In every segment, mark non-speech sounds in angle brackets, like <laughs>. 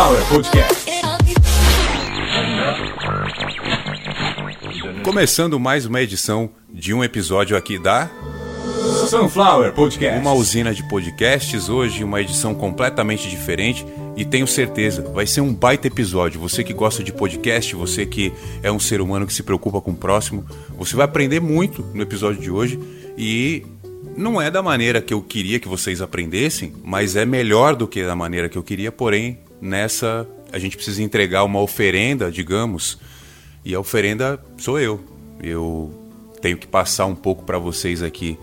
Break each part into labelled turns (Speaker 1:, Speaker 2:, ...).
Speaker 1: Sunflower Podcast.
Speaker 2: Começando mais uma edição de um episódio aqui da
Speaker 1: Sunflower Podcast.
Speaker 2: Uma usina de podcasts, hoje uma edição completamente diferente e tenho certeza, vai ser um baita episódio. Você que gosta de podcast, você que é um ser humano que se preocupa com o próximo, você vai aprender muito no episódio de hoje e não é da maneira que eu queria que vocês aprendessem, mas é melhor do que da maneira que eu queria, porém, nessa a gente precisa entregar uma oferenda, digamos, e a oferenda sou eu. Eu tenho que passar um pouco para vocês aqui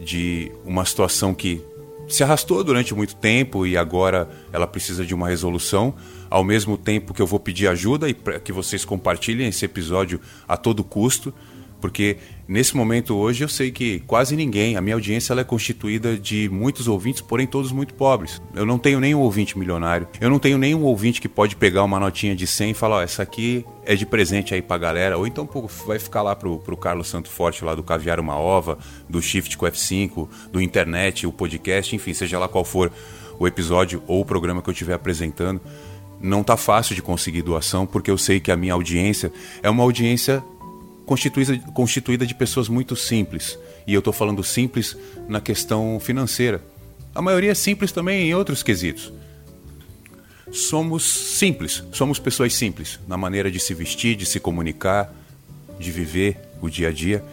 Speaker 2: de uma situação que se arrastou durante muito tempo e agora ela precisa de uma resolução, ao mesmo tempo que eu vou pedir ajuda e que vocês compartilhem esse episódio a todo custo porque nesse momento hoje eu sei que quase ninguém, a minha audiência ela é constituída de muitos ouvintes, porém todos muito pobres. Eu não tenho nenhum ouvinte milionário, eu não tenho nenhum ouvinte que pode pegar uma notinha de 100 e falar, oh, essa aqui é de presente aí pra galera, ou então pô, vai ficar lá pro, pro Carlos Santo Forte lá do Caviar Uma Ova, do Shift com F5, do Internet, o podcast, enfim, seja lá qual for o episódio ou o programa que eu estiver apresentando. Não tá fácil de conseguir doação, porque eu sei que a minha audiência é uma audiência constituída, constituída de pessoas muito simples. E eu estou falando simples na questão financeira. A maioria é simples também em outros quesitos. Somos simples, somos pessoas simples na maneira de se vestir, de se comunicar, de viver o dia a dia.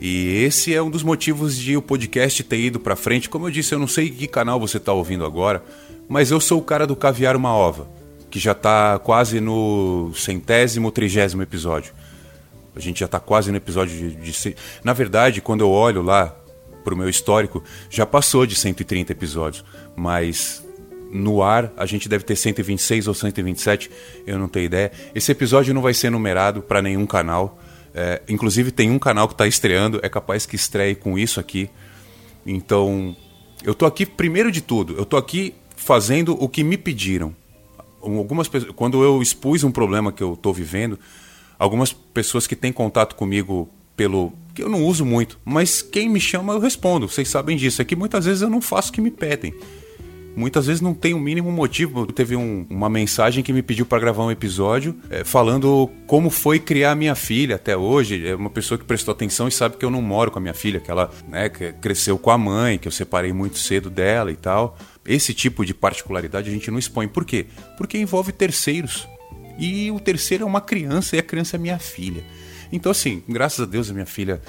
Speaker 2: E esse é um dos motivos de o podcast ter ido para frente. Como eu disse, eu não sei que canal você está ouvindo agora, mas eu sou o cara do Caviar Uma Ova, que já está quase no centésimo, trigésimo episódio. A gente já está quase no episódio de, de. Na verdade, quando eu olho lá para o meu histórico, já passou de 130 episódios. Mas no ar a gente deve ter 126 ou 127, eu não tenho ideia. Esse episódio não vai ser numerado para nenhum canal. É, inclusive tem um canal que está estreando, é capaz que estreie com isso aqui. Então, eu tô aqui primeiro de tudo, eu tô aqui fazendo o que me pediram. Algumas pessoas, quando eu expus um problema que eu estou vivendo, algumas pessoas que têm contato comigo pelo que eu não uso muito, mas quem me chama eu respondo. Vocês sabem disso. É que muitas vezes eu não faço o que me pedem. Muitas vezes não tem o mínimo motivo. Teve um, uma mensagem que me pediu para gravar um episódio é, falando como foi criar minha filha até hoje. É uma pessoa que prestou atenção e sabe que eu não moro com a minha filha, que ela né, cresceu com a mãe, que eu separei muito cedo dela e tal. Esse tipo de particularidade a gente não expõe. Por quê? Porque envolve terceiros. E o terceiro é uma criança, e a criança é minha filha. Então, assim, graças a Deus, a minha filha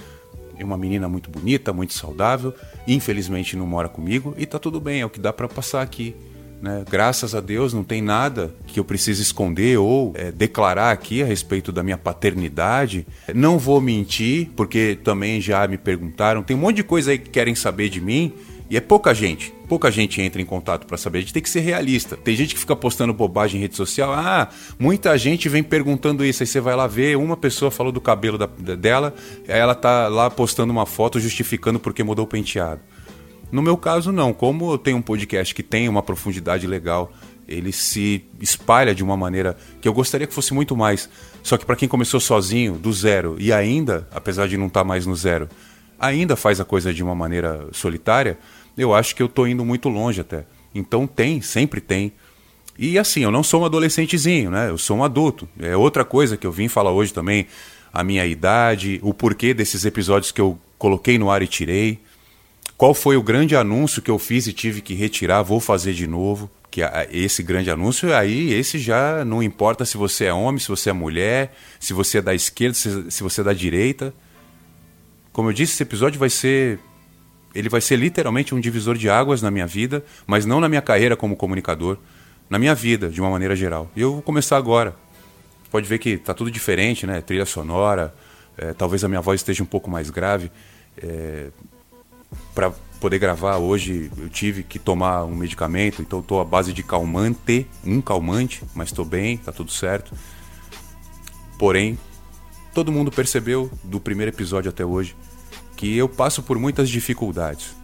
Speaker 2: é uma menina muito bonita, muito saudável. Infelizmente não mora comigo e tá tudo bem, é o que dá para passar aqui. Né? Graças a Deus não tem nada que eu precise esconder ou é, declarar aqui a respeito da minha paternidade. Não vou mentir, porque também já me perguntaram. Tem um monte de coisa aí que querem saber de mim e é pouca gente. Pouca gente entra em contato para saber. A gente tem que ser realista. Tem gente que fica postando bobagem em rede social. Ah, muita gente vem perguntando isso. Aí você vai lá ver, uma pessoa falou do cabelo da, dela, aí ela tá lá postando uma foto justificando porque mudou o penteado. No meu caso, não. Como eu tenho um podcast que tem uma profundidade legal, ele se espalha de uma maneira que eu gostaria que fosse muito mais. Só que para quem começou sozinho, do zero, e ainda, apesar de não estar tá mais no zero, ainda faz a coisa de uma maneira solitária, eu acho que eu tô indo muito longe até. Então tem, sempre tem. E assim, eu não sou um adolescentezinho, né? Eu sou um adulto. É outra coisa que eu vim falar hoje também, a minha idade, o porquê desses episódios que eu coloquei no ar e tirei. Qual foi o grande anúncio que eu fiz e tive que retirar, vou fazer de novo. Que esse grande anúncio, aí esse já não importa se você é homem, se você é mulher, se você é da esquerda, se você é da direita. Como eu disse, esse episódio vai ser ele vai ser literalmente um divisor de águas na minha vida, mas não na minha carreira como comunicador, na minha vida de uma maneira geral. E eu vou começar agora. Pode ver que tá tudo diferente, né? Trilha sonora, é, talvez a minha voz esteja um pouco mais grave. É, para poder gravar hoje eu tive que tomar um medicamento, então estou à base de calmante, um calmante, mas estou bem, tá tudo certo. Porém, todo mundo percebeu do primeiro episódio até hoje que eu passo por muitas dificuldades,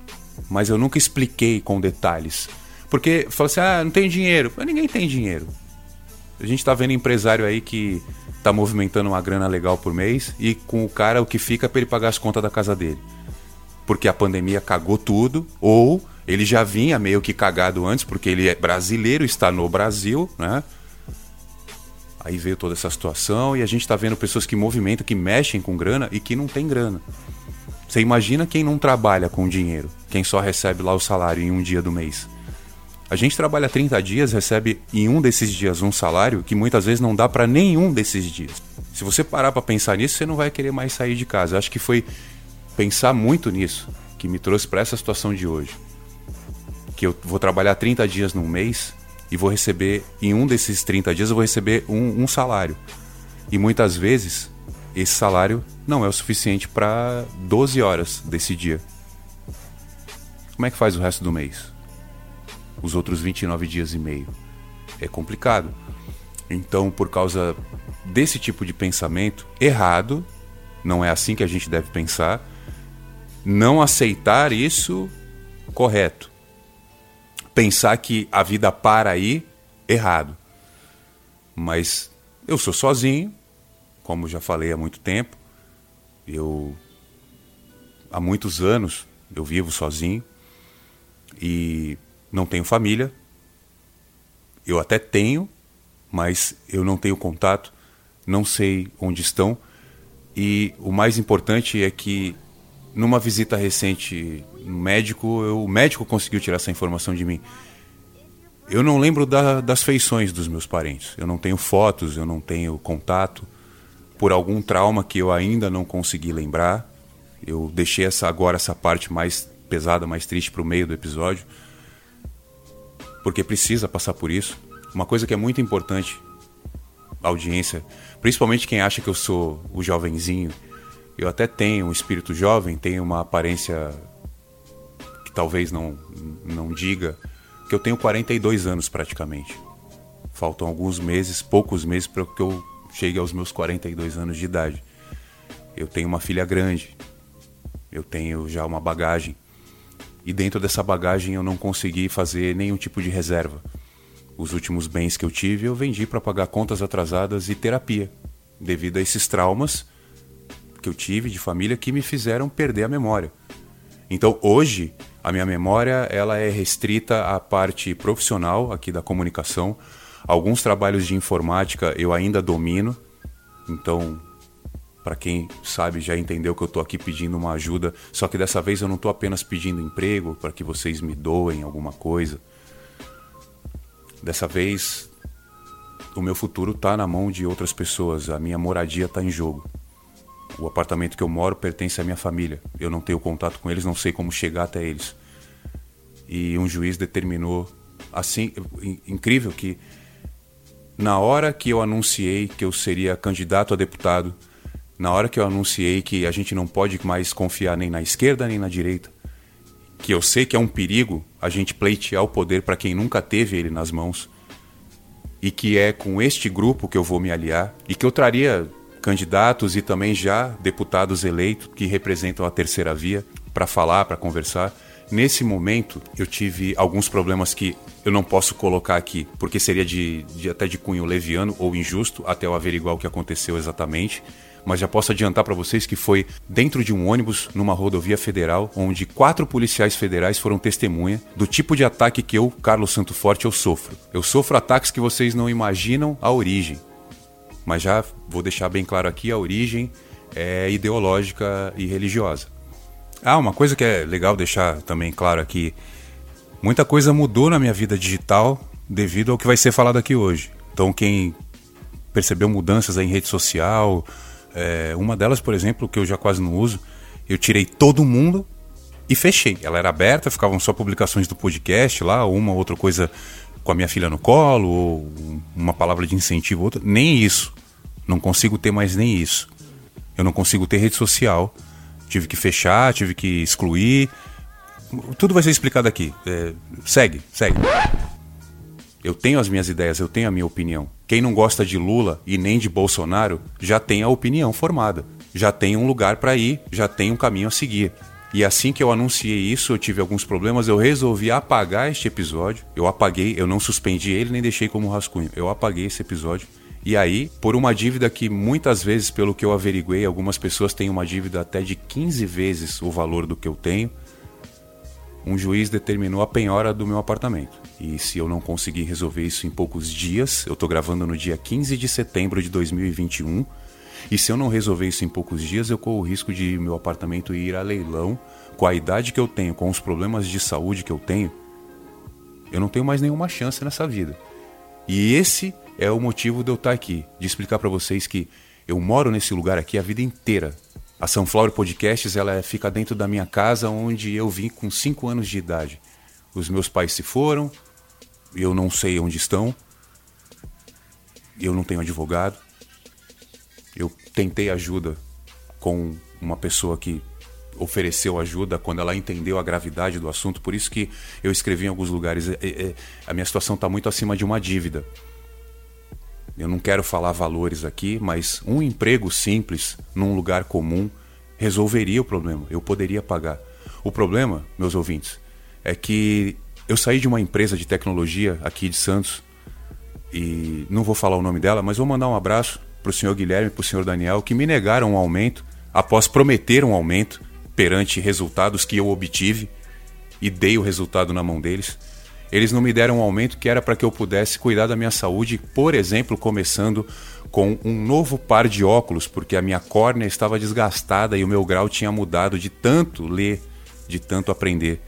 Speaker 2: mas eu nunca expliquei com detalhes. Porque fala assim: ah, não tem dinheiro. Mas ninguém tem dinheiro. A gente tá vendo empresário aí que tá movimentando uma grana legal por mês e com o cara o que fica para ele pagar as contas da casa dele. Porque a pandemia cagou tudo, ou Ele já vinha meio que cagado antes, porque ele é brasileiro, está no Brasil, né? Aí veio toda essa situação e a gente está vendo pessoas que movimentam, que mexem com grana e que não tem grana. Você imagina quem não trabalha com dinheiro, quem só recebe lá o salário em um dia do mês. A gente trabalha 30 dias, recebe em um desses dias um salário que muitas vezes não dá para nenhum desses dias. Se você parar para pensar nisso, você não vai querer mais sair de casa. Eu acho que foi pensar muito nisso que me trouxe para essa situação de hoje. Que eu vou trabalhar 30 dias num mês e vou receber, em um desses 30 dias, eu vou receber um, um salário. E muitas vezes, esse salário não é o suficiente para 12 horas desse dia. Como é que faz o resto do mês? Os outros 29 dias e meio. É complicado. Então, por causa desse tipo de pensamento errado, não é assim que a gente deve pensar, não aceitar isso correto pensar que a vida para aí, errado. Mas eu sou sozinho, como já falei há muito tempo. Eu há muitos anos eu vivo sozinho e não tenho família. Eu até tenho, mas eu não tenho contato, não sei onde estão. E o mais importante é que numa visita recente no médico, eu, o médico conseguiu tirar essa informação de mim. Eu não lembro da, das feições dos meus parentes. Eu não tenho fotos, eu não tenho contato. Por algum trauma que eu ainda não consegui lembrar. Eu deixei essa agora essa parte mais pesada, mais triste para o meio do episódio. Porque precisa passar por isso. Uma coisa que é muito importante, audiência, principalmente quem acha que eu sou o jovenzinho eu até tenho um espírito jovem, tenho uma aparência que talvez não, não diga, que eu tenho 42 anos praticamente. Faltam alguns meses, poucos meses para que eu chegue aos meus 42 anos de idade. Eu tenho uma filha grande, eu tenho já uma bagagem. E dentro dessa bagagem eu não consegui fazer nenhum tipo de reserva. Os últimos bens que eu tive eu vendi para pagar contas atrasadas e terapia, devido a esses traumas que eu tive de família que me fizeram perder a memória. Então hoje a minha memória ela é restrita à parte profissional aqui da comunicação. Alguns trabalhos de informática eu ainda domino. Então, para quem sabe já entendeu que eu estou aqui pedindo uma ajuda, só que dessa vez eu não estou apenas pedindo emprego para que vocês me doem alguma coisa. Dessa vez o meu futuro está na mão de outras pessoas, a minha moradia está em jogo. O apartamento que eu moro pertence à minha família. Eu não tenho contato com eles, não sei como chegar até eles. E um juiz determinou assim, incrível que na hora que eu anunciei que eu seria candidato a deputado, na hora que eu anunciei que a gente não pode mais confiar nem na esquerda nem na direita, que eu sei que é um perigo a gente pleitear o poder para quem nunca teve ele nas mãos, e que é com este grupo que eu vou me aliar, e que eu traria candidatos e também já deputados eleitos que representam a terceira via para falar, para conversar. Nesse momento, eu tive alguns problemas que eu não posso colocar aqui, porque seria de, de até de cunho leviano ou injusto, até eu averiguar o que aconteceu exatamente mas já posso adiantar para vocês que foi dentro de um ônibus numa rodovia federal, onde quatro policiais federais foram testemunha do tipo de ataque que eu, Carlos Santo Forte, eu sofro. Eu sofro ataques que vocês não imaginam a origem mas já vou deixar bem claro aqui: a origem é ideológica e religiosa. Ah, uma coisa que é legal deixar também claro aqui: muita coisa mudou na minha vida digital devido ao que vai ser falado aqui hoje. Então, quem percebeu mudanças em rede social, é, uma delas, por exemplo, que eu já quase não uso, eu tirei todo mundo e fechei. Ela era aberta, ficavam só publicações do podcast lá, uma ou outra coisa com a minha filha no colo, ou uma palavra de incentivo, outra. Nem isso. Não consigo ter mais nem isso. Eu não consigo ter rede social. Tive que fechar, tive que excluir. Tudo vai ser explicado aqui. É, segue, segue. Eu tenho as minhas ideias, eu tenho a minha opinião. Quem não gosta de Lula e nem de Bolsonaro já tem a opinião formada. Já tem um lugar para ir, já tem um caminho a seguir. E assim que eu anunciei isso, eu tive alguns problemas, eu resolvi apagar este episódio. Eu apaguei, eu não suspendi ele nem deixei como rascunho. Eu apaguei esse episódio. E aí, por uma dívida que muitas vezes, pelo que eu averiguei, algumas pessoas têm uma dívida até de 15 vezes o valor do que eu tenho. um juiz determinou a penhora do meu apartamento. E se eu não conseguir resolver isso em poucos dias, eu estou gravando no dia 15 de setembro de 2021, e se eu não resolver isso em poucos dias, eu corro o risco de meu apartamento ir a leilão com a idade que eu tenho, com os problemas de saúde que eu tenho. Eu não tenho mais nenhuma chance nessa vida. E esse é o motivo de eu estar aqui, de explicar para vocês que eu moro nesse lugar aqui a vida inteira. A Sunflower Podcasts ela fica dentro da minha casa, onde eu vim com 5 anos de idade. Os meus pais se foram, eu não sei onde estão, eu não tenho advogado. Eu tentei ajuda com uma pessoa que ofereceu ajuda quando ela entendeu a gravidade do assunto, por isso que eu escrevi em alguns lugares. É, é, a minha situação está muito acima de uma dívida. Eu não quero falar valores aqui, mas um emprego simples num lugar comum resolveria o problema. Eu poderia pagar. O problema, meus ouvintes, é que eu saí de uma empresa de tecnologia aqui de Santos e não vou falar o nome dela, mas vou mandar um abraço para o senhor Guilherme e para o senhor Daniel que me negaram um aumento após prometer um aumento perante resultados que eu obtive e dei o resultado na mão deles. Eles não me deram um aumento que era para que eu pudesse cuidar da minha saúde, por exemplo, começando com um novo par de óculos, porque a minha córnea estava desgastada e o meu grau tinha mudado de tanto ler, de tanto aprender.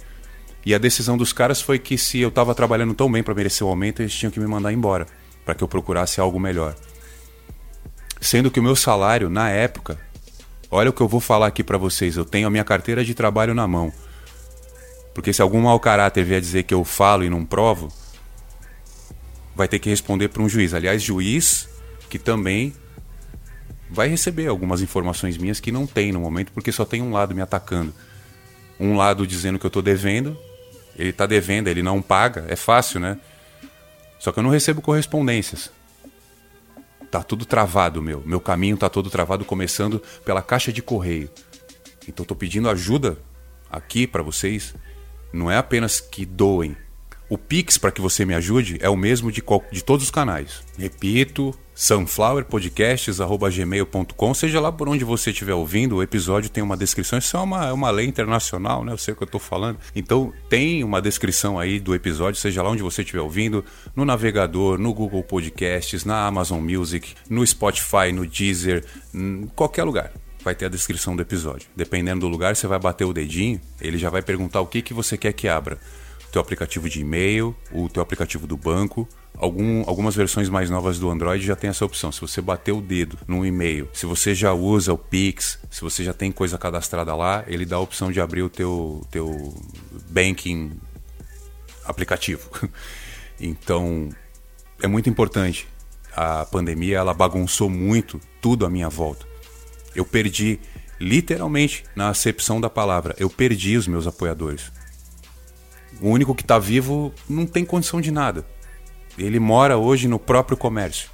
Speaker 2: E a decisão dos caras foi que se eu estava trabalhando tão bem para merecer o aumento, eles tinham que me mandar embora, para que eu procurasse algo melhor. Sendo que o meu salário na época, olha o que eu vou falar aqui para vocês, eu tenho a minha carteira de trabalho na mão. Porque se algum mau caráter vier dizer que eu falo e não provo, vai ter que responder para um juiz. Aliás, juiz que também vai receber algumas informações minhas que não tem no momento, porque só tem um lado me atacando. Um lado dizendo que eu estou devendo, ele está devendo, ele não paga, é fácil, né? Só que eu não recebo correspondências. Tá tudo travado, meu. Meu caminho tá todo travado, começando pela caixa de correio. Então estou pedindo ajuda aqui para vocês não é apenas que doem. O Pix para que você me ajude é o mesmo de, de todos os canais. Repito, sunflowerpodcasts.gmail.com Seja lá por onde você estiver ouvindo, o episódio tem uma descrição. Isso é uma, é uma lei internacional, né? Eu sei o que eu estou falando. Então tem uma descrição aí do episódio, seja lá onde você estiver ouvindo, no navegador, no Google Podcasts, na Amazon Music, no Spotify, no Deezer, em qualquer lugar vai ter a descrição do episódio. Dependendo do lugar, você vai bater o dedinho, ele já vai perguntar o que, que você quer que abra. O teu aplicativo de e-mail, o teu aplicativo do banco. Algum, algumas versões mais novas do Android já tem essa opção. Se você bater o dedo no e-mail, se você já usa o Pix, se você já tem coisa cadastrada lá, ele dá a opção de abrir o teu, teu banking aplicativo. <laughs> Então, é muito importante. A pandemia ela bagunçou muito tudo à minha volta. Eu perdi, literalmente, na acepção da palavra, eu perdi os meus apoiadores. O único que está vivo não tem condição de nada. Ele mora hoje no próprio comércio.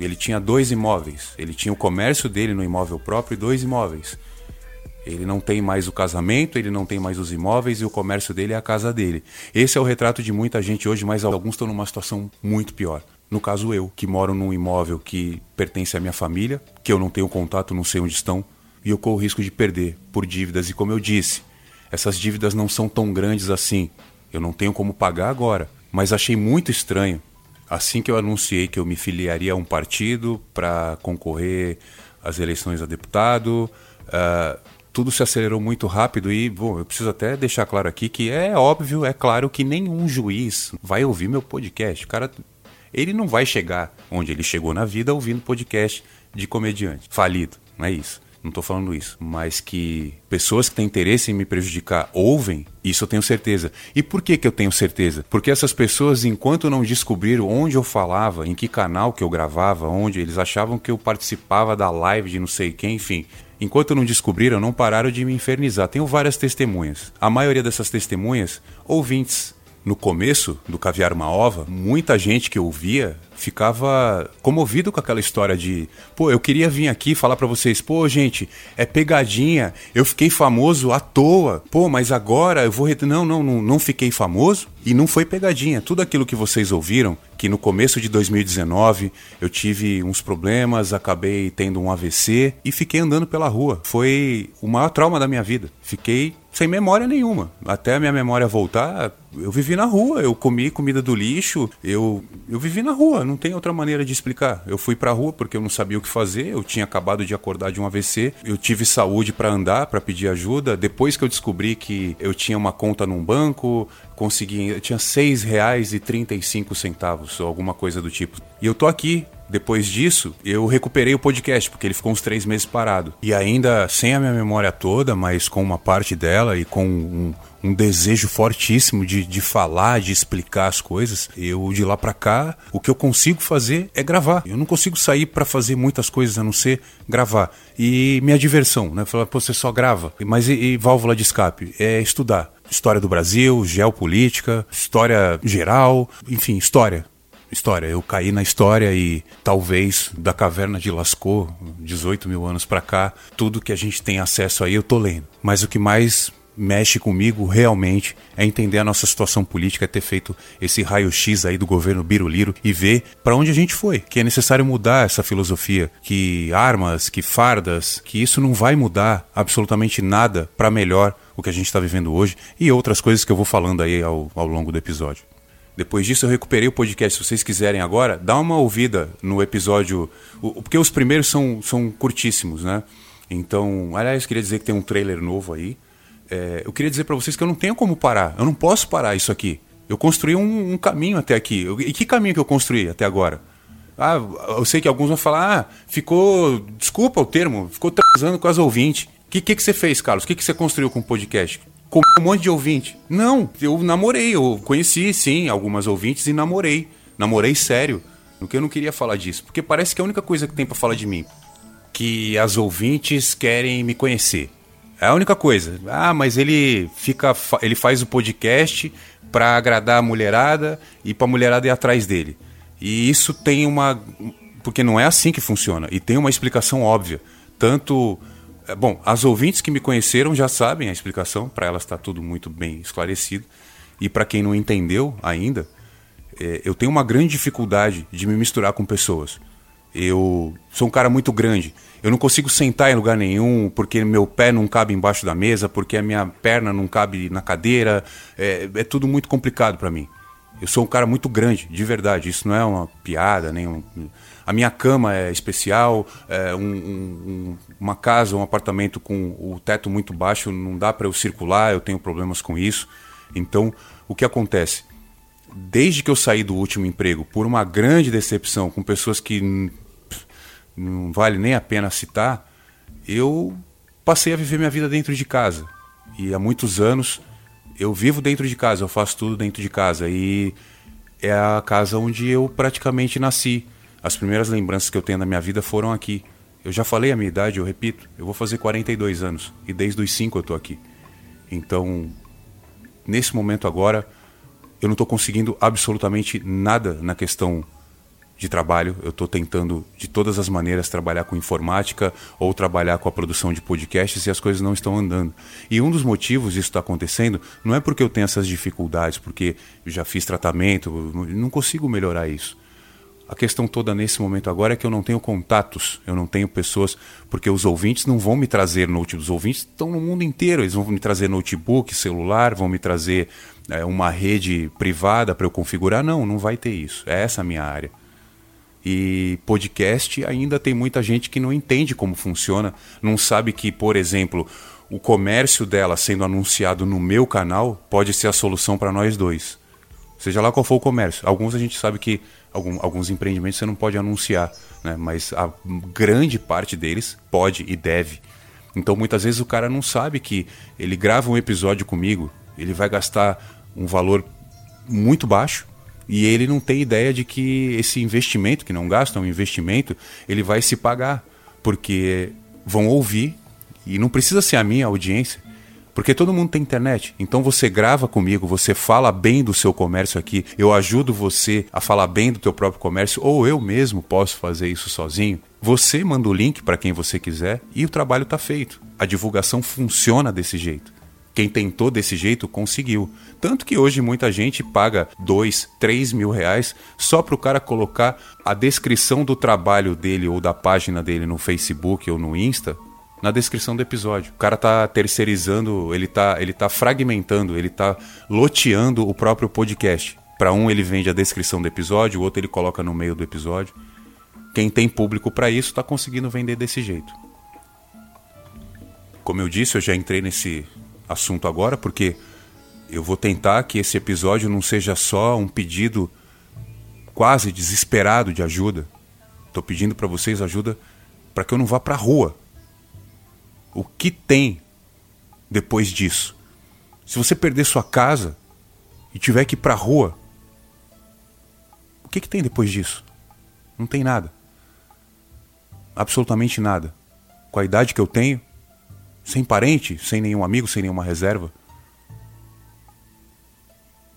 Speaker 2: Ele tinha dois imóveis. Ele tinha o comércio dele no imóvel próprio e dois imóveis. Ele não tem mais o casamento, ele não tem mais os imóveis e o comércio dele é a casa dele. Esse é o retrato de muita gente hoje, mas alguns estão numa situação muito pior. No caso, eu, que moro num imóvel que pertence à minha família, que eu não tenho contato, não sei onde estão, e eu corro o risco de perder por dívidas. E como eu disse, essas dívidas não são tão grandes assim. Eu não tenho como pagar agora. Mas achei muito estranho, assim que eu anunciei que eu me filiaria a um partido para concorrer às eleições a deputado, uh, tudo se acelerou muito rápido e, bom, eu preciso até deixar claro aqui que é óbvio, é claro que nenhum juiz vai ouvir meu podcast. O cara ele não vai chegar onde ele chegou na vida ouvindo podcast de comediante. Falido, não é isso. Não estou falando isso, mas que pessoas que têm interesse em me prejudicar ouvem, isso eu tenho certeza. E por que, que eu tenho certeza? Porque essas pessoas, enquanto não descobriram onde eu falava, em que canal que eu gravava, onde eles achavam que eu participava da live de não sei quem, enfim, Enquanto não descobriram, não pararam de me infernizar. Tenho várias testemunhas. A maioria dessas testemunhas, ouvintes no começo do Caviar uma Ova, muita gente que ouvia ficava comovido com aquela história de, pô, eu queria vir aqui falar para vocês, pô, gente, é pegadinha, eu fiquei famoso à toa, pô, mas agora eu vou. Não, não, não, não fiquei famoso e não foi pegadinha. Tudo aquilo que vocês ouviram, que no começo de 2019 eu tive uns problemas, acabei tendo um AVC e fiquei andando pela rua. Foi o maior trauma da minha vida. Fiquei sem memória nenhuma. Até a minha memória voltar, eu vivi na rua, eu comi comida do lixo, eu, eu vivi na rua, não tem outra maneira de explicar. Eu fui pra rua porque eu não sabia o que fazer, eu tinha acabado de acordar de um AVC, eu tive saúde para andar, para pedir ajuda. Depois que eu descobri que eu tinha uma conta num banco, consegui, eu tinha seis reais e trinta e cinco centavos, ou alguma coisa do tipo. E eu tô aqui depois disso, eu recuperei o podcast, porque ele ficou uns três meses parado. E ainda sem a minha memória toda, mas com uma parte dela e com um, um desejo fortíssimo de, de falar, de explicar as coisas, eu de lá para cá, o que eu consigo fazer é gravar. Eu não consigo sair para fazer muitas coisas a não ser gravar. E minha diversão, né? Falar, pô, você só grava. Mas e, e válvula de escape? É estudar. História do Brasil, geopolítica, história geral, enfim, história história. Eu caí na história e talvez da caverna de Lascaux, 18 mil anos para cá, tudo que a gente tem acesso aí eu tô lendo. Mas o que mais mexe comigo realmente é entender a nossa situação política, é ter feito esse raio-x aí do governo Biruliro e ver para onde a gente foi, que é necessário mudar essa filosofia, que armas, que fardas, que isso não vai mudar absolutamente nada para melhor o que a gente está vivendo hoje e outras coisas que eu vou falando aí ao, ao longo do episódio. Depois disso eu recuperei o podcast. Se vocês quiserem agora, dá uma ouvida no episódio. Porque os primeiros são, são curtíssimos, né? Então, aliás, queria dizer que tem um trailer novo aí. É, eu queria dizer para vocês que eu não tenho como parar. Eu não posso parar isso aqui. Eu construí um, um caminho até aqui. e que caminho que eu construí até agora? Ah, eu sei que alguns vão falar, ah, ficou. Desculpa o termo, ficou transando com as ouvintes. O que, que, que você fez, Carlos? O que, que você construiu com o podcast? Com um monte de ouvinte. Não, eu namorei, eu conheci sim algumas ouvintes e namorei. Namorei sério. Porque eu não queria falar disso. Porque parece que é a única coisa que tem para falar de mim. Que as ouvintes querem me conhecer. É a única coisa. Ah, mas ele fica. ele faz o podcast para agradar a mulherada e pra mulherada ir atrás dele. E isso tem uma. Porque não é assim que funciona. E tem uma explicação óbvia. Tanto bom, as ouvintes que me conheceram já sabem a explicação, para elas está tudo muito bem esclarecido. E para quem não entendeu ainda, é, eu tenho uma grande dificuldade de me misturar com pessoas. Eu sou um cara muito grande. Eu não consigo sentar em lugar nenhum porque meu pé não cabe embaixo da mesa, porque a minha perna não cabe na cadeira. É, é tudo muito complicado para mim. Eu sou um cara muito grande, de verdade. Isso não é uma piada, nem um... A minha cama é especial, é um, um, uma casa, um apartamento com o teto muito baixo, não dá para eu circular, eu tenho problemas com isso. Então, o que acontece? Desde que eu saí do último emprego, por uma grande decepção com pessoas que não vale nem a pena citar, eu passei a viver minha vida dentro de casa. E há muitos anos eu vivo dentro de casa, eu faço tudo dentro de casa. E é a casa onde eu praticamente nasci. As primeiras lembranças que eu tenho da minha vida foram aqui. Eu já falei a minha idade, eu repito, eu vou fazer 42 anos e desde os 5 eu tô aqui. Então, nesse momento agora, eu não estou conseguindo absolutamente nada na questão de trabalho. Eu estou tentando, de todas as maneiras, trabalhar com informática ou trabalhar com a produção de podcasts e as coisas não estão andando. E um dos motivos disso está acontecendo não é porque eu tenho essas dificuldades, porque eu já fiz tratamento, não consigo melhorar isso. A questão toda nesse momento agora é que eu não tenho contatos, eu não tenho pessoas, porque os ouvintes não vão me trazer notebook. Os ouvintes estão no mundo inteiro, eles vão me trazer notebook, celular, vão me trazer é, uma rede privada para eu configurar. Não, não vai ter isso. É essa a minha área. E podcast ainda tem muita gente que não entende como funciona, não sabe que, por exemplo, o comércio dela sendo anunciado no meu canal pode ser a solução para nós dois. Seja lá qual for o comércio. Alguns a gente sabe que algum, alguns empreendimentos você não pode anunciar, né? mas a grande parte deles pode e deve. Então muitas vezes o cara não sabe que ele grava um episódio comigo, ele vai gastar um valor muito baixo e ele não tem ideia de que esse investimento, que não gasta, é um investimento, ele vai se pagar, porque vão ouvir, e não precisa ser a minha audiência, Porque todo mundo tem internet. Então você grava comigo, você fala bem do seu comércio aqui, eu ajudo você a falar bem do teu próprio comércio, ou eu mesmo posso fazer isso sozinho. Você manda o link para quem você quiser e o trabalho está feito. A divulgação funciona desse jeito. Quem tentou desse jeito conseguiu. Tanto que hoje muita gente paga dois, três mil reais só para o cara colocar a descrição do trabalho dele ou da página dele no Facebook ou no Insta na descrição do episódio. O cara tá terceirizando, ele tá, ele tá fragmentando, ele tá loteando o próprio podcast. Para um ele vende a descrição do episódio, o outro ele coloca no meio do episódio. Quem tem público para isso está conseguindo vender desse jeito. Como eu disse, eu já entrei nesse assunto agora porque eu vou tentar que esse episódio não seja só um pedido quase desesperado de ajuda. Estou pedindo para vocês ajuda para que eu não vá para rua o que tem depois disso? Se você perder sua casa e tiver que ir para a rua, o que, que tem depois disso? Não tem nada. Absolutamente nada. Com a idade que eu tenho, sem parente, sem nenhum amigo, sem nenhuma reserva.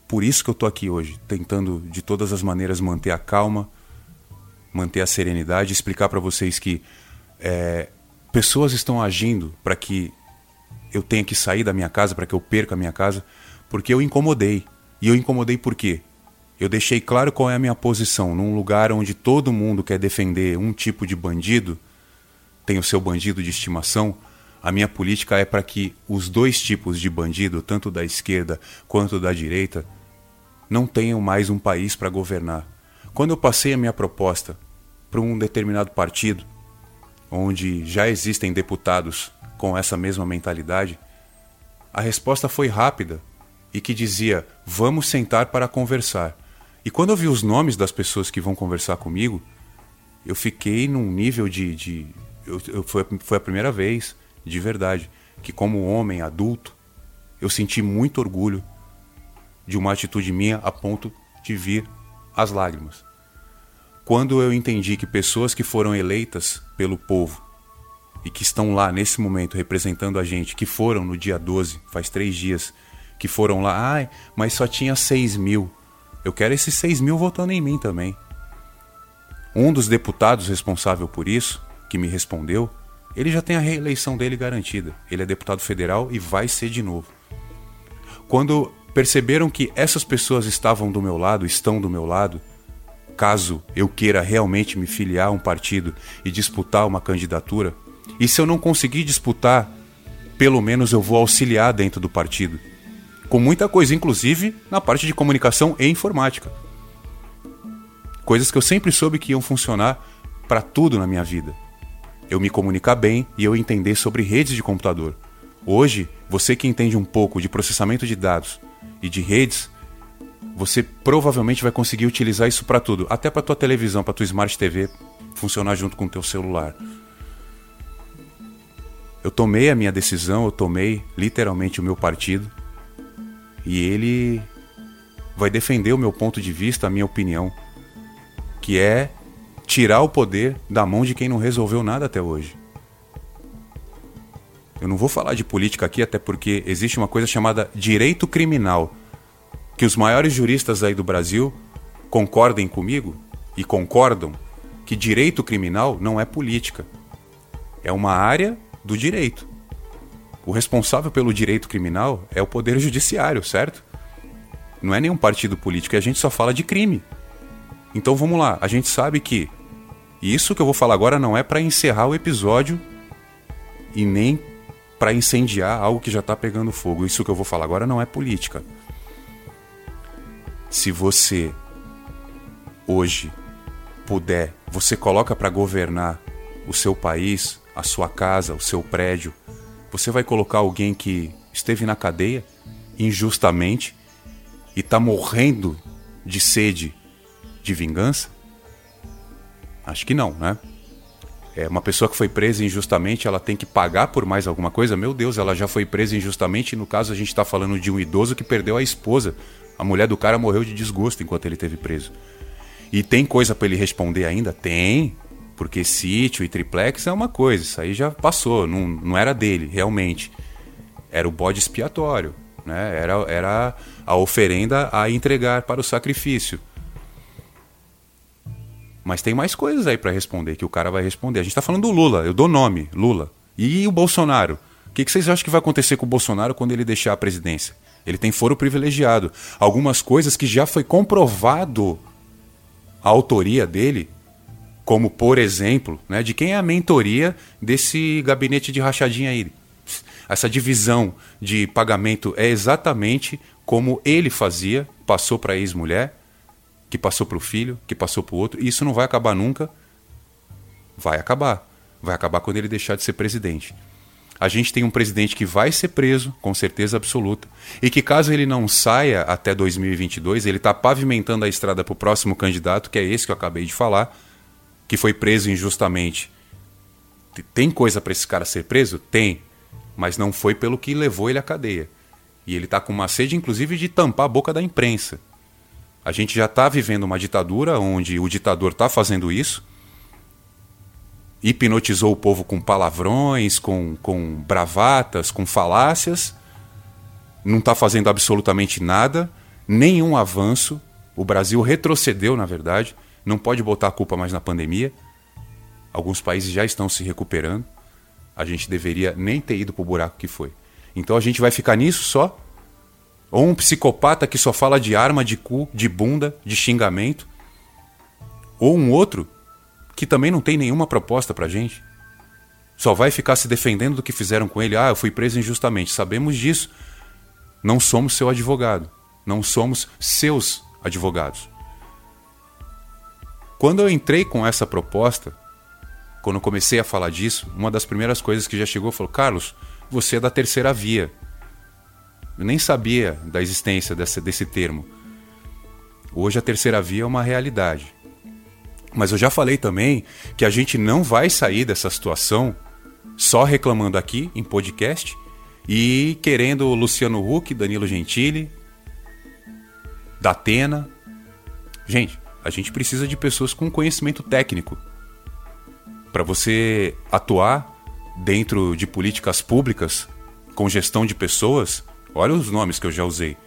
Speaker 2: Por isso que eu tô aqui hoje, tentando de todas as maneiras manter a calma, manter a serenidade, explicar para vocês que é, pessoas estão agindo para que eu tenha que sair da minha casa, para que eu perca a minha casa, porque eu incomodei. E eu incomodei por quê? Eu deixei claro qual é a minha posição num lugar onde todo mundo quer defender um tipo de bandido, tem o seu bandido de estimação. A minha política é para que os dois tipos de bandido, tanto da esquerda quanto da direita, não tenham mais um país para governar. Quando eu passei a minha proposta para um determinado partido, onde já existem deputados com essa mesma mentalidade, a resposta foi rápida e que dizia: vamos sentar para conversar. E quando eu vi os nomes das pessoas que vão conversar comigo, eu fiquei num nível de. de eu, eu, foi, foi a primeira vez, de verdade, que, como homem adulto, eu senti muito orgulho de uma atitude minha a ponto de vir as lágrimas. Quando eu entendi que pessoas que foram eleitas pelo povo e que estão lá nesse momento representando a gente, que foram no dia 12, faz três dias, que foram lá, ai, mas só tinha 6 mil. Eu quero esses 6 mil votando em mim também. Um dos deputados responsável por isso, que me respondeu, ele já tem a reeleição dele garantida. Ele é deputado federal e vai ser de novo. Quando perceberam que essas pessoas estavam do meu lado, estão do meu lado, caso eu queira realmente me filiar a um partido e disputar uma candidatura, e se eu não conseguir disputar, pelo menos eu vou auxiliar dentro do partido. Com muita coisa, inclusive na parte de comunicação e informática. Coisas que eu sempre soube que iam funcionar para tudo na minha vida. Eu me comunicar bem e eu entender sobre redes de computador. Hoje, você que entende um pouco de processamento de dados e de redes, você provavelmente vai conseguir utilizar isso para tudo, até para tua televisão, para tua smart TV funcionar junto com o teu celular. Eu tomei a minha decisão, eu tomei literalmente o meu partido e ele vai defender o meu ponto de vista, a minha opinião, que é tirar o poder da mão de quem não resolveu nada até hoje. Eu não vou falar de política aqui, até porque existe uma coisa chamada direito criminal que os maiores juristas aí do Brasil concordem comigo e concordam que direito criminal não é política. É uma área do direito. O responsável pelo direito criminal é o Poder Judiciário, certo? Não é nenhum partido político e a gente só fala de crime. Então vamos lá, a gente sabe que isso que eu vou falar agora não é para encerrar o episódio e nem para incendiar algo que já está pegando fogo. Isso que eu vou falar agora não é política se você hoje puder, você coloca para governar o seu país, a sua casa, o seu prédio, você vai colocar alguém que esteve na cadeia injustamente e está morrendo de sede de vingança? Acho que não, né? É uma pessoa que foi presa injustamente, ela tem que pagar por mais alguma coisa? Meu Deus, ela já foi presa injustamente. No caso, a gente está falando de um idoso que perdeu a esposa a mulher do cara morreu de desgosto enquanto ele teve preso. E tem coisa para ele responder ainda? Tem. Porque sítio e triplex é uma coisa, isso aí já passou, não, não era dele, realmente. Era o bode expiatório, né? era, era a oferenda a entregar para o sacrifício. Mas tem mais coisas aí para responder que o cara vai responder. A gente está falando do Lula, eu dou nome, Lula. E o Bolsonaro? O que, que vocês acham que vai acontecer com o Bolsonaro quando ele deixar a presidência? Ele tem foro privilegiado. Algumas coisas que já foi comprovado a autoria dele, como por exemplo, né, de quem é a mentoria desse gabinete de rachadinha aí. Essa divisão de pagamento é exatamente como ele fazia, passou para a ex-mulher, que passou para o filho, que passou para o outro, e isso não vai acabar nunca. Vai acabar. Vai acabar quando ele deixar de ser presidente. A gente tem um presidente que vai ser preso, com certeza absoluta, e que caso ele não saia até 2022, ele está pavimentando a estrada para o próximo candidato, que é esse que eu acabei de falar, que foi preso injustamente. Tem coisa para esse cara ser preso? Tem, mas não foi pelo que levou ele à cadeia. E ele está com uma sede, inclusive, de tampar a boca da imprensa. A gente já está vivendo uma ditadura onde o ditador está fazendo isso hipnotizou o povo com palavrões, com, com bravatas, com falácias, não está fazendo absolutamente nada, nenhum avanço. O Brasil retrocedeu, na verdade, não pode botar a culpa mais na pandemia. Alguns países já estão se recuperando. A gente deveria nem ter ido para o buraco que foi. Então a gente vai ficar nisso só? Ou um psicopata que só fala de arma, de cu, de bunda, de xingamento? Ou um outro que também não tem nenhuma proposta pra gente. Só vai ficar se defendendo do que fizeram com ele. Ah, eu fui preso injustamente. Sabemos disso. Não somos seu advogado. Não somos seus advogados. Quando eu entrei com essa proposta, quando eu comecei a falar disso, uma das primeiras coisas que já chegou falou: Carlos, você é da terceira via. Eu nem sabia da existência desse, desse termo. Hoje a terceira via é uma realidade. Mas eu já falei também que a gente não vai sair dessa situação só reclamando aqui em podcast e querendo Luciano Huck, Danilo Gentili, Datena. Gente, a gente precisa de pessoas com conhecimento técnico para você atuar dentro de políticas públicas com gestão de pessoas. Olha os nomes que eu já usei: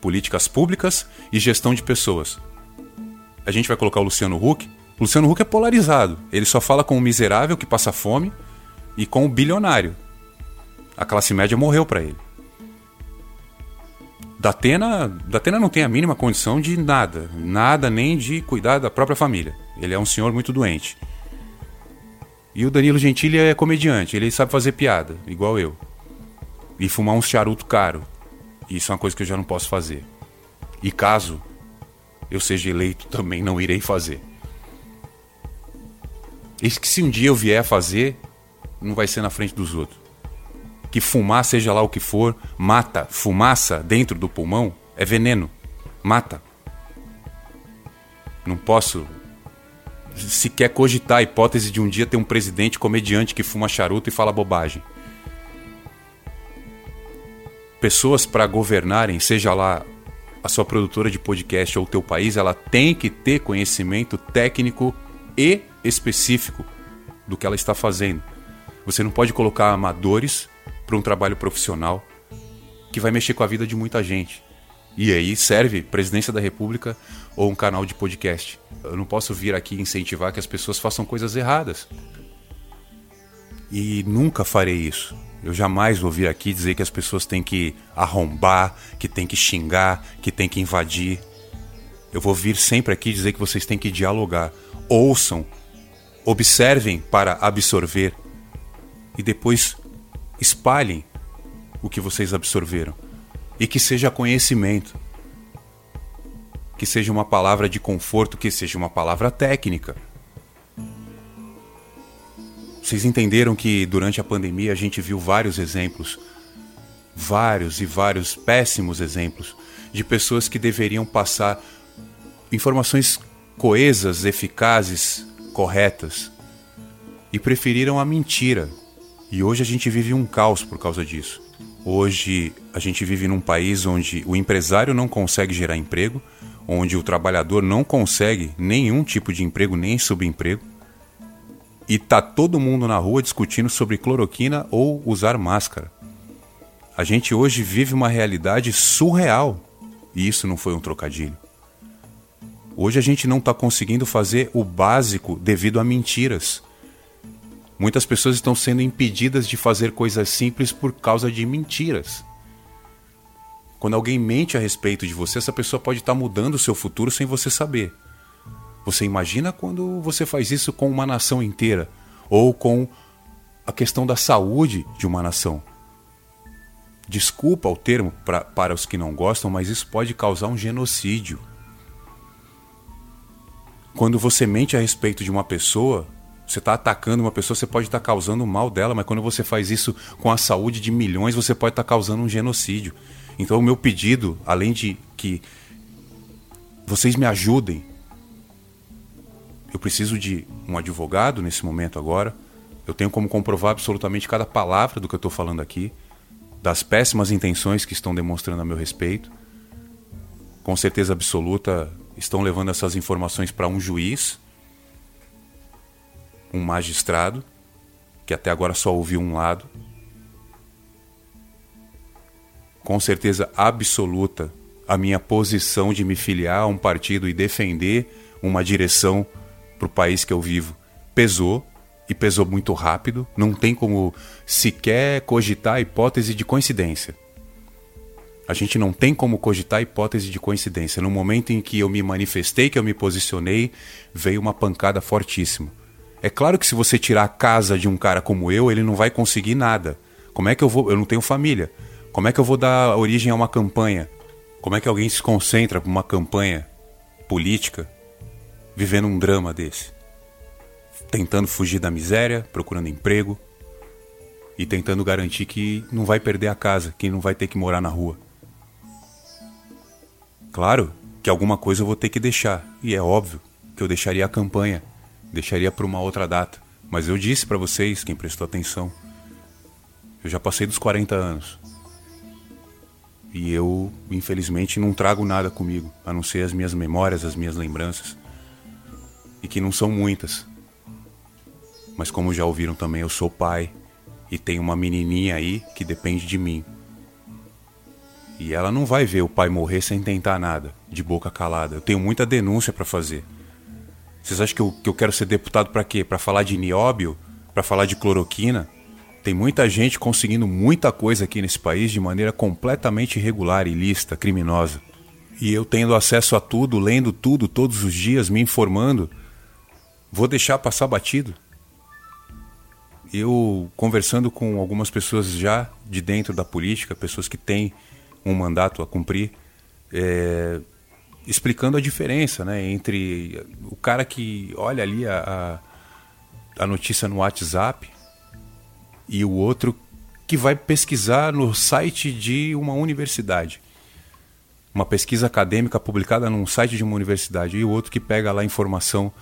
Speaker 2: políticas públicas e gestão de pessoas. A gente vai colocar o Luciano Huck Luciano Huck é polarizado. Ele só fala com o miserável que passa fome e com o bilionário. A classe média morreu para ele. Datena, Datena não tem a mínima condição de nada, nada nem de cuidar da própria família. Ele é um senhor muito doente. E o Danilo Gentili é comediante, ele sabe fazer piada, igual eu. E fumar um charuto caro. Isso é uma coisa que eu já não posso fazer. E caso eu seja eleito, também não irei fazer. Isso que se um dia eu vier a fazer, não vai ser na frente dos outros. Que fumar, seja lá o que for, mata. Fumaça dentro do pulmão é veneno. Mata. Não posso sequer cogitar a hipótese de um dia ter um presidente comediante que fuma charuto e fala bobagem. Pessoas para governarem, seja lá a sua produtora de podcast ou o teu país, ela tem que ter conhecimento técnico e específico do que ela está fazendo. Você não pode colocar amadores para um trabalho profissional que vai mexer com a vida de muita gente. E aí serve presidência da República ou um canal de podcast. Eu não posso vir aqui incentivar que as pessoas façam coisas erradas. E nunca farei isso. Eu jamais vou vir aqui dizer que as pessoas têm que arrombar, que têm que xingar, que têm que invadir. Eu vou vir sempre aqui dizer que vocês têm que dialogar. Ouçam observem para absorver e depois espalhem o que vocês absorveram. E que seja conhecimento. Que seja uma palavra de conforto, que seja uma palavra técnica. Vocês entenderam que durante a pandemia a gente viu vários exemplos, vários e vários péssimos exemplos de pessoas que deveriam passar informações coesas, eficazes, corretas e preferiram a mentira. E hoje a gente vive um caos por causa disso. Hoje a gente vive num país onde o empresário não consegue gerar emprego, onde o trabalhador não consegue nenhum tipo de emprego, nem subemprego. E tá todo mundo na rua discutindo sobre cloroquina ou usar máscara. A gente hoje vive uma realidade surreal. E isso não foi um trocadilho. Hoje a gente não está conseguindo fazer o básico devido a mentiras. Muitas pessoas estão sendo impedidas de fazer coisas simples por causa de mentiras. Quando alguém mente a respeito de você, essa pessoa pode estar tá mudando o seu futuro sem você saber. Você imagina quando você faz isso com uma nação inteira ou com a questão da saúde de uma nação. Desculpa o termo pra, para os que não gostam, mas isso pode causar um genocídio. Quando você mente a respeito de uma pessoa, você está atacando uma pessoa, você pode estar tá causando mal dela, mas quando você faz isso com a saúde de milhões, você pode estar tá causando um genocídio. Então, o meu pedido, além de que vocês me ajudem, eu preciso de um advogado nesse momento agora. Eu tenho como comprovar absolutamente cada palavra do que eu estou falando aqui, das péssimas intenções que estão demonstrando a meu respeito. Com certeza absoluta, estão levando essas informações para um juiz um magistrado, que até agora só ouviu um lado. Com certeza absoluta, a minha posição de me filiar a um partido e defender uma direção para o país que eu vivo pesou e pesou muito rápido. Não tem como sequer cogitar a hipótese de coincidência. A gente não tem como cogitar a hipótese de coincidência. No momento em que eu me manifestei, que eu me posicionei, veio uma pancada fortíssima. É claro que se você tirar a casa de um cara como eu, ele não vai conseguir nada. Como é que eu vou? Eu não tenho família. Como é que eu vou dar origem a uma campanha? Como é que alguém se concentra para uma campanha política vivendo um drama desse? Tentando fugir da miséria, procurando emprego e tentando garantir que não vai perder a casa, que não vai ter que morar na rua. Claro que alguma coisa eu vou ter que deixar, e é óbvio que eu deixaria a campanha deixaria para uma outra data. Mas eu disse para vocês, quem prestou atenção, eu já passei dos 40 anos. E eu, infelizmente, não trago nada comigo, a não ser as minhas memórias, as minhas lembranças. E que não são muitas. Mas como já ouviram também, eu sou pai e tenho uma menininha aí que depende de mim. E ela não vai ver o pai morrer sem tentar nada, de boca calada. Eu tenho muita denúncia para fazer. Vocês acham que eu, que eu quero ser deputado para quê? Para falar de nióbio? Para falar de cloroquina? Tem muita gente conseguindo muita coisa aqui nesse país de maneira completamente irregular, ilícita, criminosa. E eu tendo acesso a tudo, lendo tudo todos os dias, me informando, vou deixar passar batido? Eu conversando com algumas pessoas já de dentro da política, pessoas que têm um mandato a cumprir, é, explicando a diferença né, entre o cara que olha ali a, a, a notícia no WhatsApp e o outro que vai pesquisar no site de uma universidade. Uma pesquisa acadêmica publicada num site de uma universidade. E o outro que pega lá a informação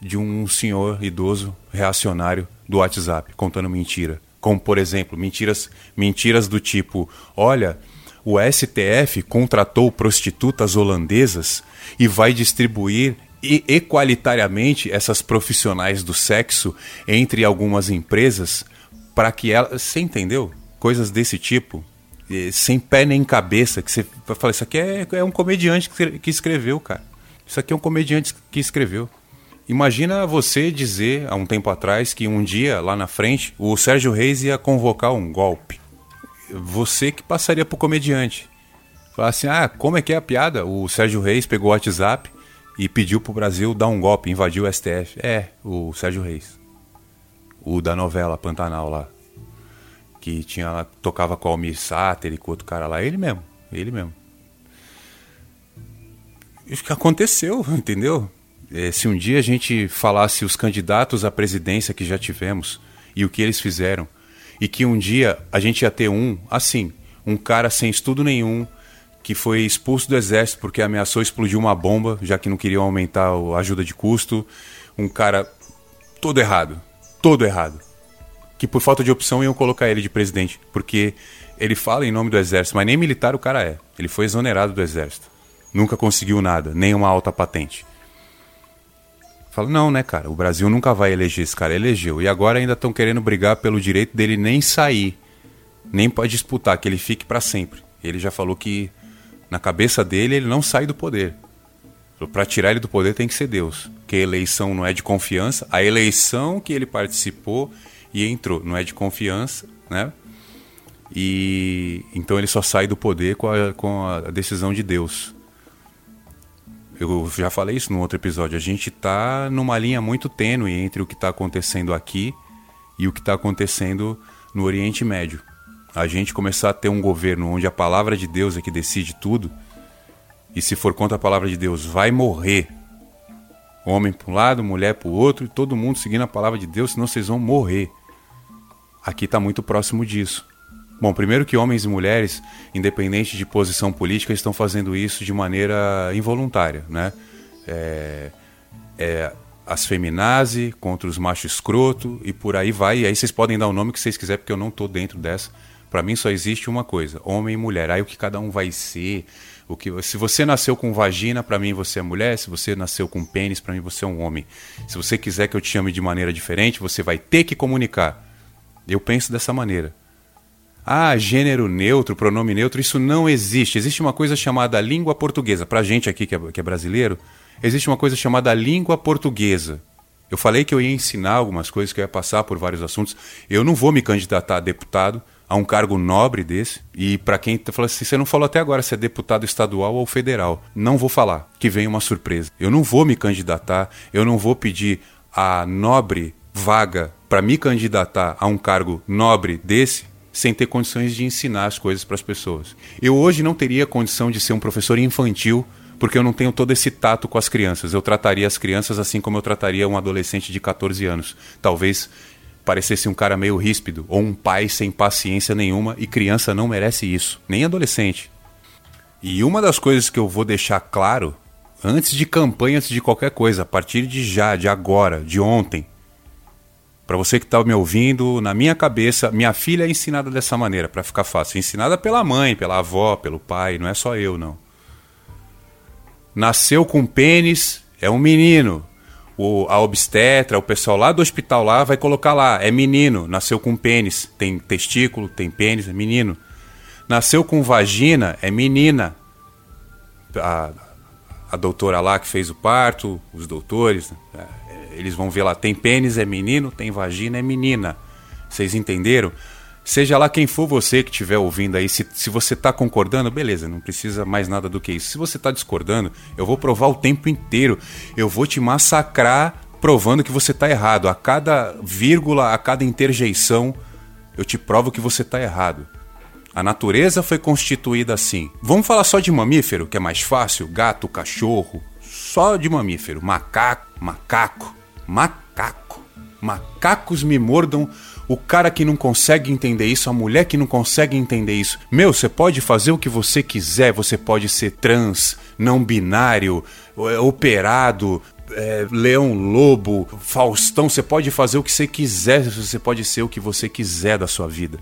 Speaker 2: de um senhor idoso reacionário do WhatsApp contando mentira. Como, por exemplo, mentiras, mentiras do tipo: olha, o STF contratou prostitutas holandesas e vai distribuir equalitariamente essas profissionais do sexo entre algumas empresas para que elas. Você entendeu? Coisas desse tipo, sem pé nem cabeça, que você fala, isso aqui é, é um comediante que escreveu, cara. Isso aqui é um comediante que escreveu. Imagina você dizer há um tempo atrás que um dia, lá na frente, o Sérgio Reis ia convocar um golpe você que passaria pro comediante. Falar assim: ah, como é que é a piada? O Sérgio Reis pegou o WhatsApp e pediu pro Brasil dar um golpe, invadiu o STF. É, o Sérgio Reis. O da novela Pantanal lá. Que tinha, tocava com o Almir Sater e com outro cara lá. Ele mesmo, ele mesmo. Isso que aconteceu, <laughs> entendeu? É, se um dia a gente falasse os candidatos à presidência que já tivemos e o que eles fizeram, e que um dia a gente ia ter um assim, um cara sem estudo nenhum, que foi expulso do exército porque ameaçou explodir uma bomba, já que não queriam aumentar a ajuda de custo, um cara todo errado, todo errado. Que por falta de opção iam colocar ele de presidente, porque ele fala em nome do exército, mas nem militar o cara é. Ele foi exonerado do exército. Nunca conseguiu nada, nem uma alta patente. Fala, não, né, cara? O Brasil nunca vai eleger esse cara. Elegeu. E agora ainda estão querendo brigar pelo direito dele nem sair nem pode disputar, que ele fique para sempre. Ele já falou que na cabeça dele ele não sai do poder. Para tirar ele do poder tem que ser Deus. Que a eleição não é de confiança. A eleição que ele participou e entrou não é de confiança, né? E então ele só sai do poder com a, com a decisão de Deus. Eu já falei isso no outro episódio. A gente está numa linha muito tênue entre o que está acontecendo aqui e o que está acontecendo no Oriente Médio. A gente começar a ter um governo onde a palavra de Deus é que decide tudo, e se for contra a palavra de Deus, vai morrer. Homem para um lado, mulher para o outro, e todo mundo seguindo a palavra de Deus, senão vocês vão morrer. Aqui está muito próximo disso. Bom, primeiro que homens e mulheres, independente de posição política, estão fazendo isso de maneira involuntária, né? É, é, as feminazi contra os machos escroto e por aí vai. E aí vocês podem dar o nome que vocês quiserem, porque eu não estou dentro dessa. Para mim só existe uma coisa: homem e mulher. Aí o que cada um vai ser, o que se você nasceu com vagina, para mim você é mulher. Se você nasceu com pênis, para mim você é um homem. Se você quiser que eu te chame de maneira diferente, você vai ter que comunicar. Eu penso dessa maneira. Ah, gênero neutro, pronome neutro, isso não existe. Existe uma coisa chamada língua portuguesa. Pra gente aqui que é, que é brasileiro, existe uma coisa chamada língua portuguesa. Eu falei que eu ia ensinar algumas coisas, que eu ia passar por vários assuntos. Eu não vou me candidatar a deputado, a um cargo nobre desse. E para quem tá falando assim, você não falou até agora se é deputado estadual ou federal. Não vou falar, que vem uma surpresa. Eu não vou me candidatar, eu não vou pedir a nobre vaga para me candidatar a um cargo nobre desse sem ter condições de ensinar as coisas para as pessoas. Eu hoje não teria condição de ser um professor infantil porque eu não tenho todo esse tato com as crianças. Eu trataria as crianças assim como eu trataria um adolescente de 14 anos. Talvez parecesse um cara meio ríspido ou um pai sem paciência nenhuma e criança não merece isso, nem adolescente. E uma das coisas que eu vou deixar claro antes de campanha, antes de qualquer coisa, a partir de já, de agora, de ontem, para você que está me ouvindo, na minha cabeça, minha filha é ensinada dessa maneira, para ficar fácil. Ensinada pela mãe, pela avó, pelo pai, não é só eu, não. Nasceu com pênis, é um menino. O, a obstetra, o pessoal lá do hospital lá vai colocar lá, é menino, nasceu com pênis, tem testículo, tem pênis, é menino. Nasceu com vagina, é menina. A, a doutora lá que fez o parto, os doutores, é, eles vão ver lá, tem pênis é menino, tem vagina é menina. Vocês entenderam? Seja lá quem for você que estiver ouvindo aí, se, se você está concordando, beleza, não precisa mais nada do que isso. Se você está discordando, eu vou provar o tempo inteiro. Eu vou te massacrar provando que você está errado. A cada vírgula, a cada interjeição, eu te provo que você está errado. A natureza foi constituída assim. Vamos falar só de mamífero, que é mais fácil? Gato, cachorro. Só de mamífero. Macaco, macaco. Macaco. Macacos me mordam. O cara que não consegue entender isso, a mulher que não consegue entender isso. Meu, você pode fazer o que você quiser, você pode ser trans, não binário, é, operado, é, Leão Lobo, Faustão, você pode fazer o que você quiser, você pode ser o que você quiser da sua vida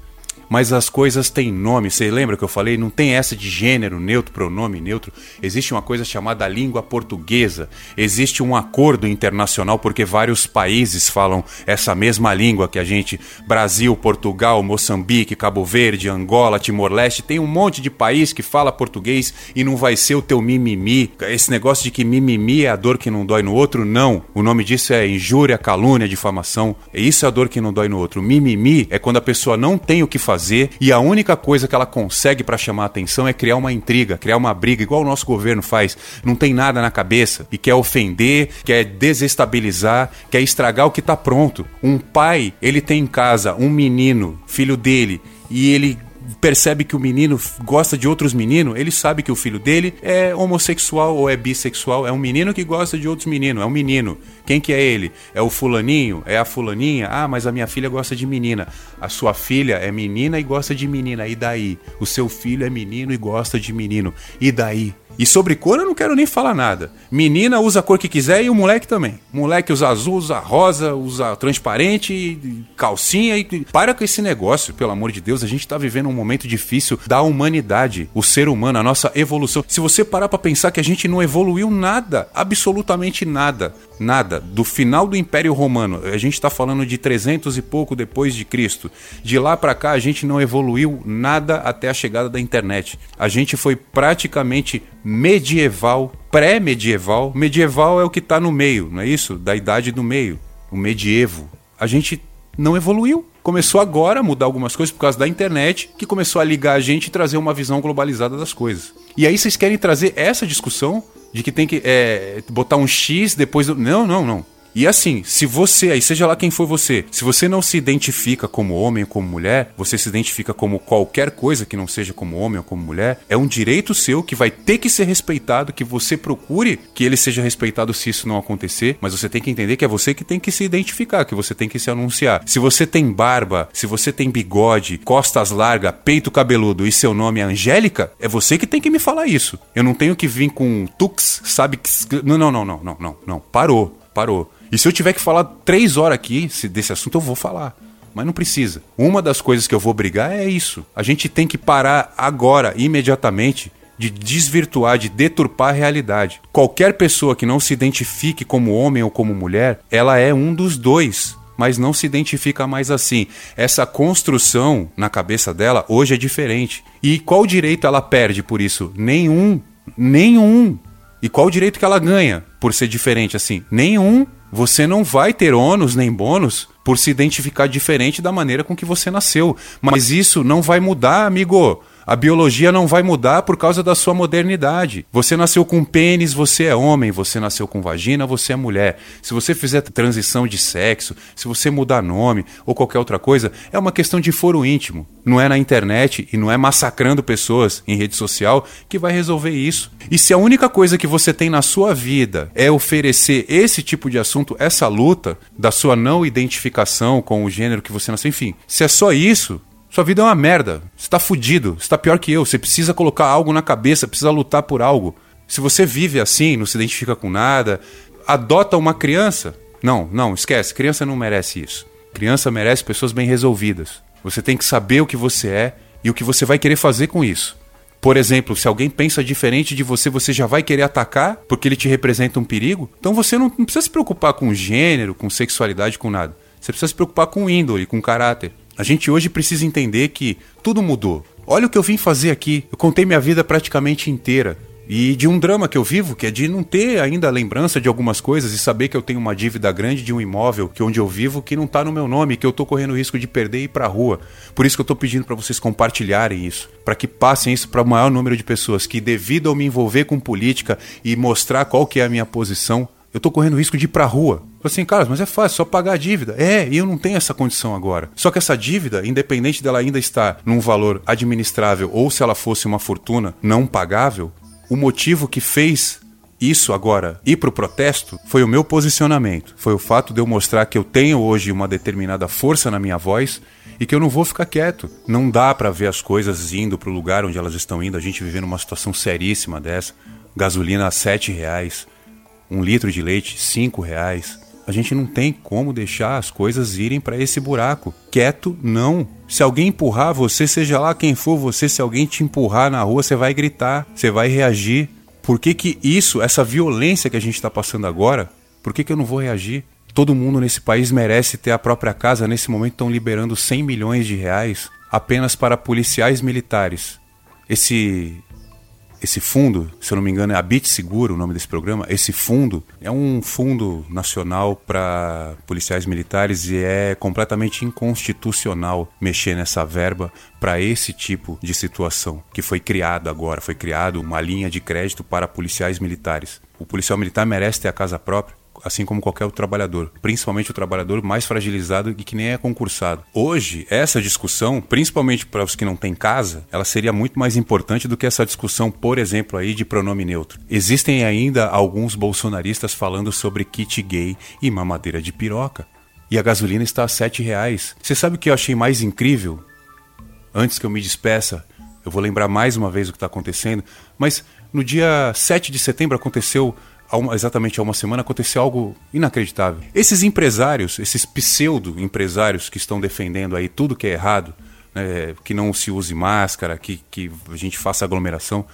Speaker 2: mas as coisas têm nome. Você lembra que eu falei? Não tem essa de gênero, neutro, pronome neutro. Existe uma coisa chamada língua portuguesa. Existe um acordo internacional porque vários países falam essa mesma língua que a gente. Brasil, Portugal, Moçambique, Cabo Verde, Angola, Timor-Leste. Tem um monte de país que fala português e não vai ser o teu mimimi. Esse negócio de que mimimi é a dor que não dói no outro, não. O nome disso é injúria, calúnia, difamação. Isso é a dor que não dói no outro. Mimimi é quando a pessoa não tem o que fazer fazer e a única coisa que ela consegue para chamar a atenção é criar uma intriga, criar uma briga, igual o nosso governo faz. Não tem nada na cabeça e quer ofender, quer desestabilizar, quer estragar o que está pronto. Um pai, ele tem em casa um menino, filho dele, e ele percebe que o menino gosta de outros meninos, ele sabe que o filho dele é homossexual ou é bissexual. É um menino que gosta de outros meninos, é um menino. Quem que é ele? É o fulaninho? É a fulaninha? Ah, mas a minha filha gosta de menina. A sua filha é menina e gosta de menina. E daí? O seu filho é menino e gosta de menino. E daí? E sobre cor eu não quero nem falar nada. Menina usa a cor que quiser e o moleque também. Moleque usa azul, usa rosa, usa transparente, calcinha e. Para com esse negócio, pelo amor de Deus. A gente tá vivendo um momento difícil da humanidade, o ser humano, a nossa evolução. Se você parar pra pensar que a gente não evoluiu nada, absolutamente nada, nada, do final do Império Romano, a gente tá falando de 300 e pouco depois de Cristo. De lá para cá a gente não evoluiu nada até a chegada da internet. A gente foi praticamente medieval, pré-medieval. Medieval é o que está no meio, não é isso? Da idade do meio, o medievo. A gente não evoluiu. Começou agora a mudar algumas coisas por causa da internet, que começou a ligar a gente e trazer uma visão globalizada das coisas. E aí vocês querem trazer essa discussão de que tem que é, botar um X depois do. Não, não, não. E assim, se você, aí seja lá quem for você, se você não se identifica como homem ou como mulher, você se identifica como qualquer coisa que não seja como homem ou como mulher, é um direito seu que vai ter que ser respeitado, que você procure que ele seja respeitado se isso não acontecer, mas você tem que entender que é você que tem que se identificar, que você tem que se anunciar. Se você tem barba, se você tem bigode, costas largas, peito cabeludo e seu nome é Angélica, é você que tem que me falar isso. Eu não tenho que vir com tux, sabe que. Não, não, não, não, não, não, não. Parou, parou. E se eu tiver que falar três horas aqui desse assunto, eu vou falar. Mas não precisa. Uma das coisas que eu vou brigar é isso. A gente tem que parar agora, imediatamente, de desvirtuar, de deturpar a realidade. Qualquer pessoa que não se identifique como homem ou como mulher, ela é um dos dois. Mas não se identifica mais assim. Essa construção na cabeça dela hoje é diferente. E qual direito ela perde por isso? Nenhum. Nenhum. E qual direito que ela ganha por ser diferente assim? Nenhum. Você não vai ter ônus nem bônus por se identificar diferente da maneira com que você nasceu. Mas isso não vai mudar, amigo. A biologia não vai mudar por causa da sua modernidade. Você nasceu com pênis, você é homem. Você nasceu com vagina, você é mulher. Se você fizer transição de sexo, se você mudar nome ou qualquer outra coisa, é uma questão de foro íntimo. Não é na internet e não é massacrando pessoas em rede social que vai resolver isso. E se a única coisa que você tem na sua vida é oferecer esse tipo de assunto, essa luta da sua não identificação com o gênero que você nasceu, enfim, se é só isso, sua vida é uma merda. Você tá fudido. Você tá pior que eu. Você precisa colocar algo na cabeça, precisa lutar por algo. Se você vive assim, não se identifica com nada, adota uma criança. Não, não, esquece. Criança não merece isso. Criança merece pessoas bem resolvidas. Você tem que saber o que você é e o que você vai querer fazer com isso. Por exemplo, se alguém pensa diferente de você, você já vai querer atacar porque ele te representa um perigo? Então você não, não precisa se preocupar com gênero, com sexualidade, com nada. Você precisa se preocupar com índole, com caráter. A gente hoje precisa entender que tudo mudou. Olha o que eu vim fazer aqui. Eu contei minha vida praticamente inteira. E de um drama que eu vivo, que é de não ter ainda lembrança de algumas coisas e saber que eu tenho uma dívida grande de um imóvel que onde eu vivo que não está no meu nome, que eu estou correndo risco de perder e ir para a rua. Por isso que eu estou pedindo para vocês compartilharem isso, para que passem isso para o maior número de pessoas que devido ao me envolver com política e mostrar qual que é a minha posição, eu tô correndo risco de ir pra rua. Assim, cara, mas é fácil, só pagar a dívida. É, e eu não tenho essa condição agora. Só que essa dívida, independente dela ainda estar num valor administrável ou se ela fosse uma fortuna não pagável, o motivo que fez isso agora ir para o protesto foi o meu posicionamento. Foi o fato de eu mostrar que eu tenho hoje uma determinada força na minha voz e que eu não vou ficar quieto. Não dá para ver as coisas indo para o lugar onde elas estão indo. A gente vivendo uma situação seríssima dessa. Gasolina a sete reais um litro de leite, cinco reais. A gente não tem como deixar as coisas irem para esse buraco. Quieto, não. Se alguém empurrar você, seja lá quem for você, se alguém te empurrar na rua, você vai gritar, você vai reagir. Por que, que isso, essa violência que a gente está passando agora, por que, que eu não vou reagir? Todo mundo nesse país merece ter a própria casa. Nesse momento estão liberando 100 milhões de reais apenas para policiais militares. Esse esse fundo, se eu não me engano, é Habite Seguro o nome desse programa. Esse fundo é um fundo nacional para policiais militares e é completamente inconstitucional mexer nessa verba para esse tipo de situação que foi criado agora. Foi criado uma linha de crédito para policiais militares. O policial militar merece ter a casa própria assim como qualquer outro trabalhador, principalmente o trabalhador mais fragilizado e que nem é concursado. Hoje, essa discussão, principalmente para os que não têm casa, ela seria muito mais importante do que essa discussão, por exemplo, aí de pronome neutro. Existem ainda alguns bolsonaristas falando sobre kit gay e mamadeira de piroca. E a gasolina está a sete reais. Você sabe o que eu achei mais incrível? Antes que eu me despeça, eu vou lembrar mais uma vez o que está acontecendo, mas No dia 7 de setembro aconteceu, há uma- exatamente há uma semana, aconteceu algo inacreditável. Esses empresários, esses pseudo-empresários que estão defendendo aí tudo que é errado, né, que não se use máscara, que, que a gente faça aglomeração,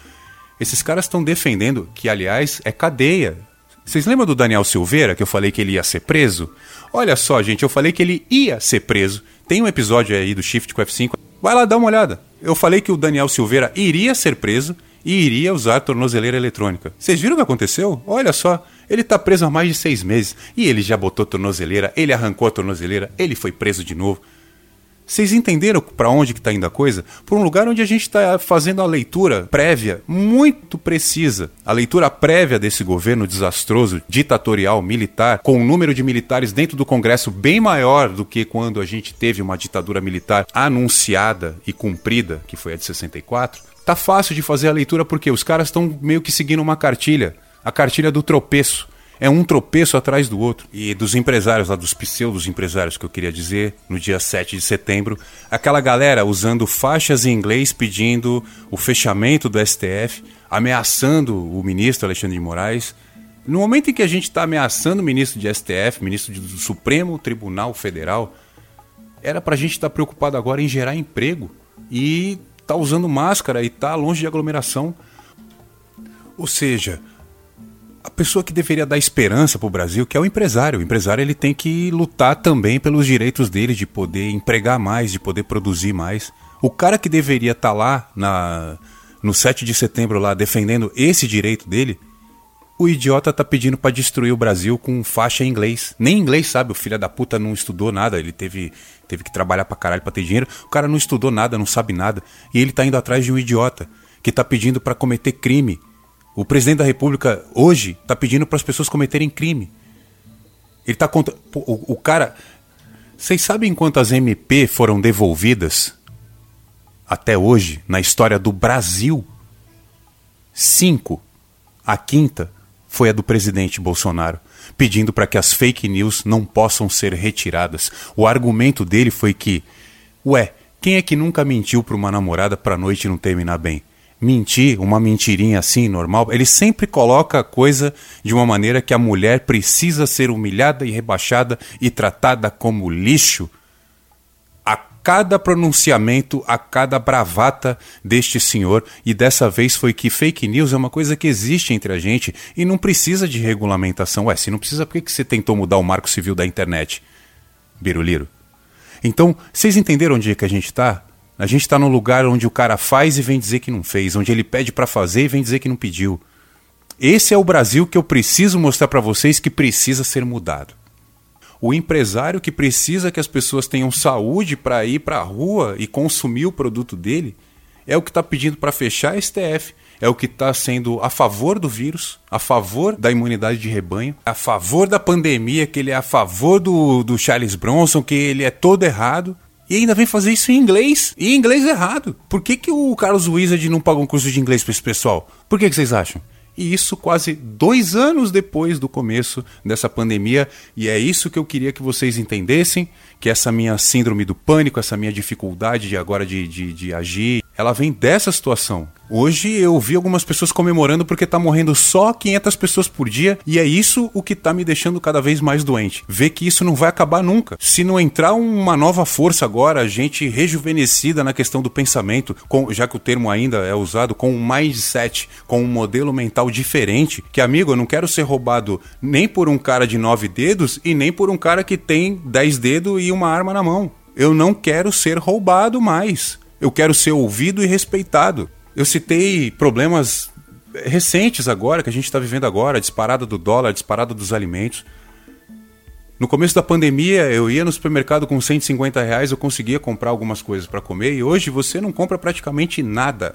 Speaker 2: esses caras estão defendendo, que aliás é cadeia. Vocês lembram do Daniel Silveira, que eu falei que ele ia ser preso? Olha só, gente, eu falei que ele ia ser preso. Tem um episódio aí do Shift com F5. Vai lá dar uma olhada. Eu falei que o Daniel Silveira iria ser preso e iria usar tornozeleira eletrônica. Vocês viram o que aconteceu? Olha só, ele tá preso há mais de seis meses e ele já botou tornozeleira, ele arrancou a tornozeleira, ele foi preso de novo. Vocês entenderam para onde que está indo a coisa? Por um lugar onde a gente está fazendo a leitura prévia muito precisa. A leitura prévia desse governo desastroso, ditatorial, militar, com um número de militares dentro do Congresso bem maior do que quando a gente teve uma ditadura militar anunciada e cumprida, que foi a de 64. Tá fácil de fazer a leitura porque os caras estão meio que seguindo uma cartilha, a cartilha do tropeço. É um tropeço atrás do outro. E dos empresários, lá dos pseudos empresários que eu queria dizer, no dia 7 de setembro, aquela galera usando faixas em inglês pedindo o fechamento do STF, ameaçando o ministro Alexandre de Moraes. No momento em que a gente está ameaçando o ministro de STF, ministro do Supremo Tribunal Federal, era pra gente estar preocupado agora em gerar emprego e tá usando máscara e tá longe de aglomeração. Ou seja, a pessoa que deveria dar esperança para o Brasil, que é o empresário. O empresário ele tem que lutar também pelos direitos dele de poder empregar mais, de poder produzir mais. O cara que deveria estar lá na, no 7 de setembro lá defendendo esse direito dele, o idiota tá pedindo para destruir o Brasil com faixa em inglês. Nem inglês sabe, o filho da puta não estudou nada, ele teve, teve que trabalhar pra caralho pra ter dinheiro. O cara não estudou nada, não sabe nada. E ele tá indo atrás de um idiota que tá pedindo para cometer crime. O presidente da República hoje tá pedindo para as pessoas cometerem crime. Ele tá contra. O, o cara. Vocês sabem quantas MP foram devolvidas até hoje na história do Brasil? Cinco. A quinta foi a do presidente Bolsonaro, pedindo para que as fake news não possam ser retiradas. O argumento dele foi que, ué, quem é que nunca mentiu para uma namorada para a noite não terminar bem? Mentir, uma mentirinha assim, normal, ele sempre coloca a coisa de uma maneira que a mulher precisa ser humilhada e rebaixada e tratada como lixo cada pronunciamento, a cada bravata deste senhor, e dessa vez foi que fake news é uma coisa que existe entre a gente e não precisa de regulamentação. Ué, se não precisa, por que que você tentou mudar o marco civil da internet? Biruliro. Então, vocês entenderam onde é que a gente está? A gente está no lugar onde o cara faz e vem dizer que não fez, onde ele pede para fazer e vem dizer que não pediu. Esse é o Brasil que eu preciso mostrar para vocês que precisa ser mudado o empresário que precisa que as pessoas tenham saúde para ir para a rua e consumir o produto dele, é o que está pedindo para fechar a STF, é o que está sendo a favor do vírus, a favor da imunidade de rebanho, a favor da pandemia, que ele é a favor do, do Charles Bronson, que ele é todo errado. E ainda vem fazer isso em inglês. E em inglês errado. Por que, que o Carlos Wizard não paga um curso de inglês para esse pessoal? Por que, que vocês acham? E isso quase dois anos depois do começo dessa pandemia. E é isso que eu queria que vocês entendessem: que essa minha síndrome do pânico, essa minha dificuldade de agora de, de, de agir, ela vem dessa situação. Hoje eu vi algumas pessoas comemorando porque tá morrendo só 500 pessoas por dia e é isso o que tá me deixando cada vez mais doente. Ver que isso não vai acabar nunca. Se não entrar uma nova força agora, gente rejuvenescida na questão do pensamento, com, já que o termo ainda é usado, com um mindset, com um modelo mental diferente, que amigo, eu não quero ser roubado nem por um cara de nove dedos e nem por um cara que tem dez dedos e uma arma na mão. Eu não quero ser roubado mais. Eu quero ser ouvido e respeitado. Eu citei problemas recentes agora, que a gente está vivendo agora, a disparada do dólar, a disparada dos alimentos. No começo da pandemia, eu ia no supermercado com 150 reais, eu conseguia comprar algumas coisas para comer, e hoje você não compra praticamente nada.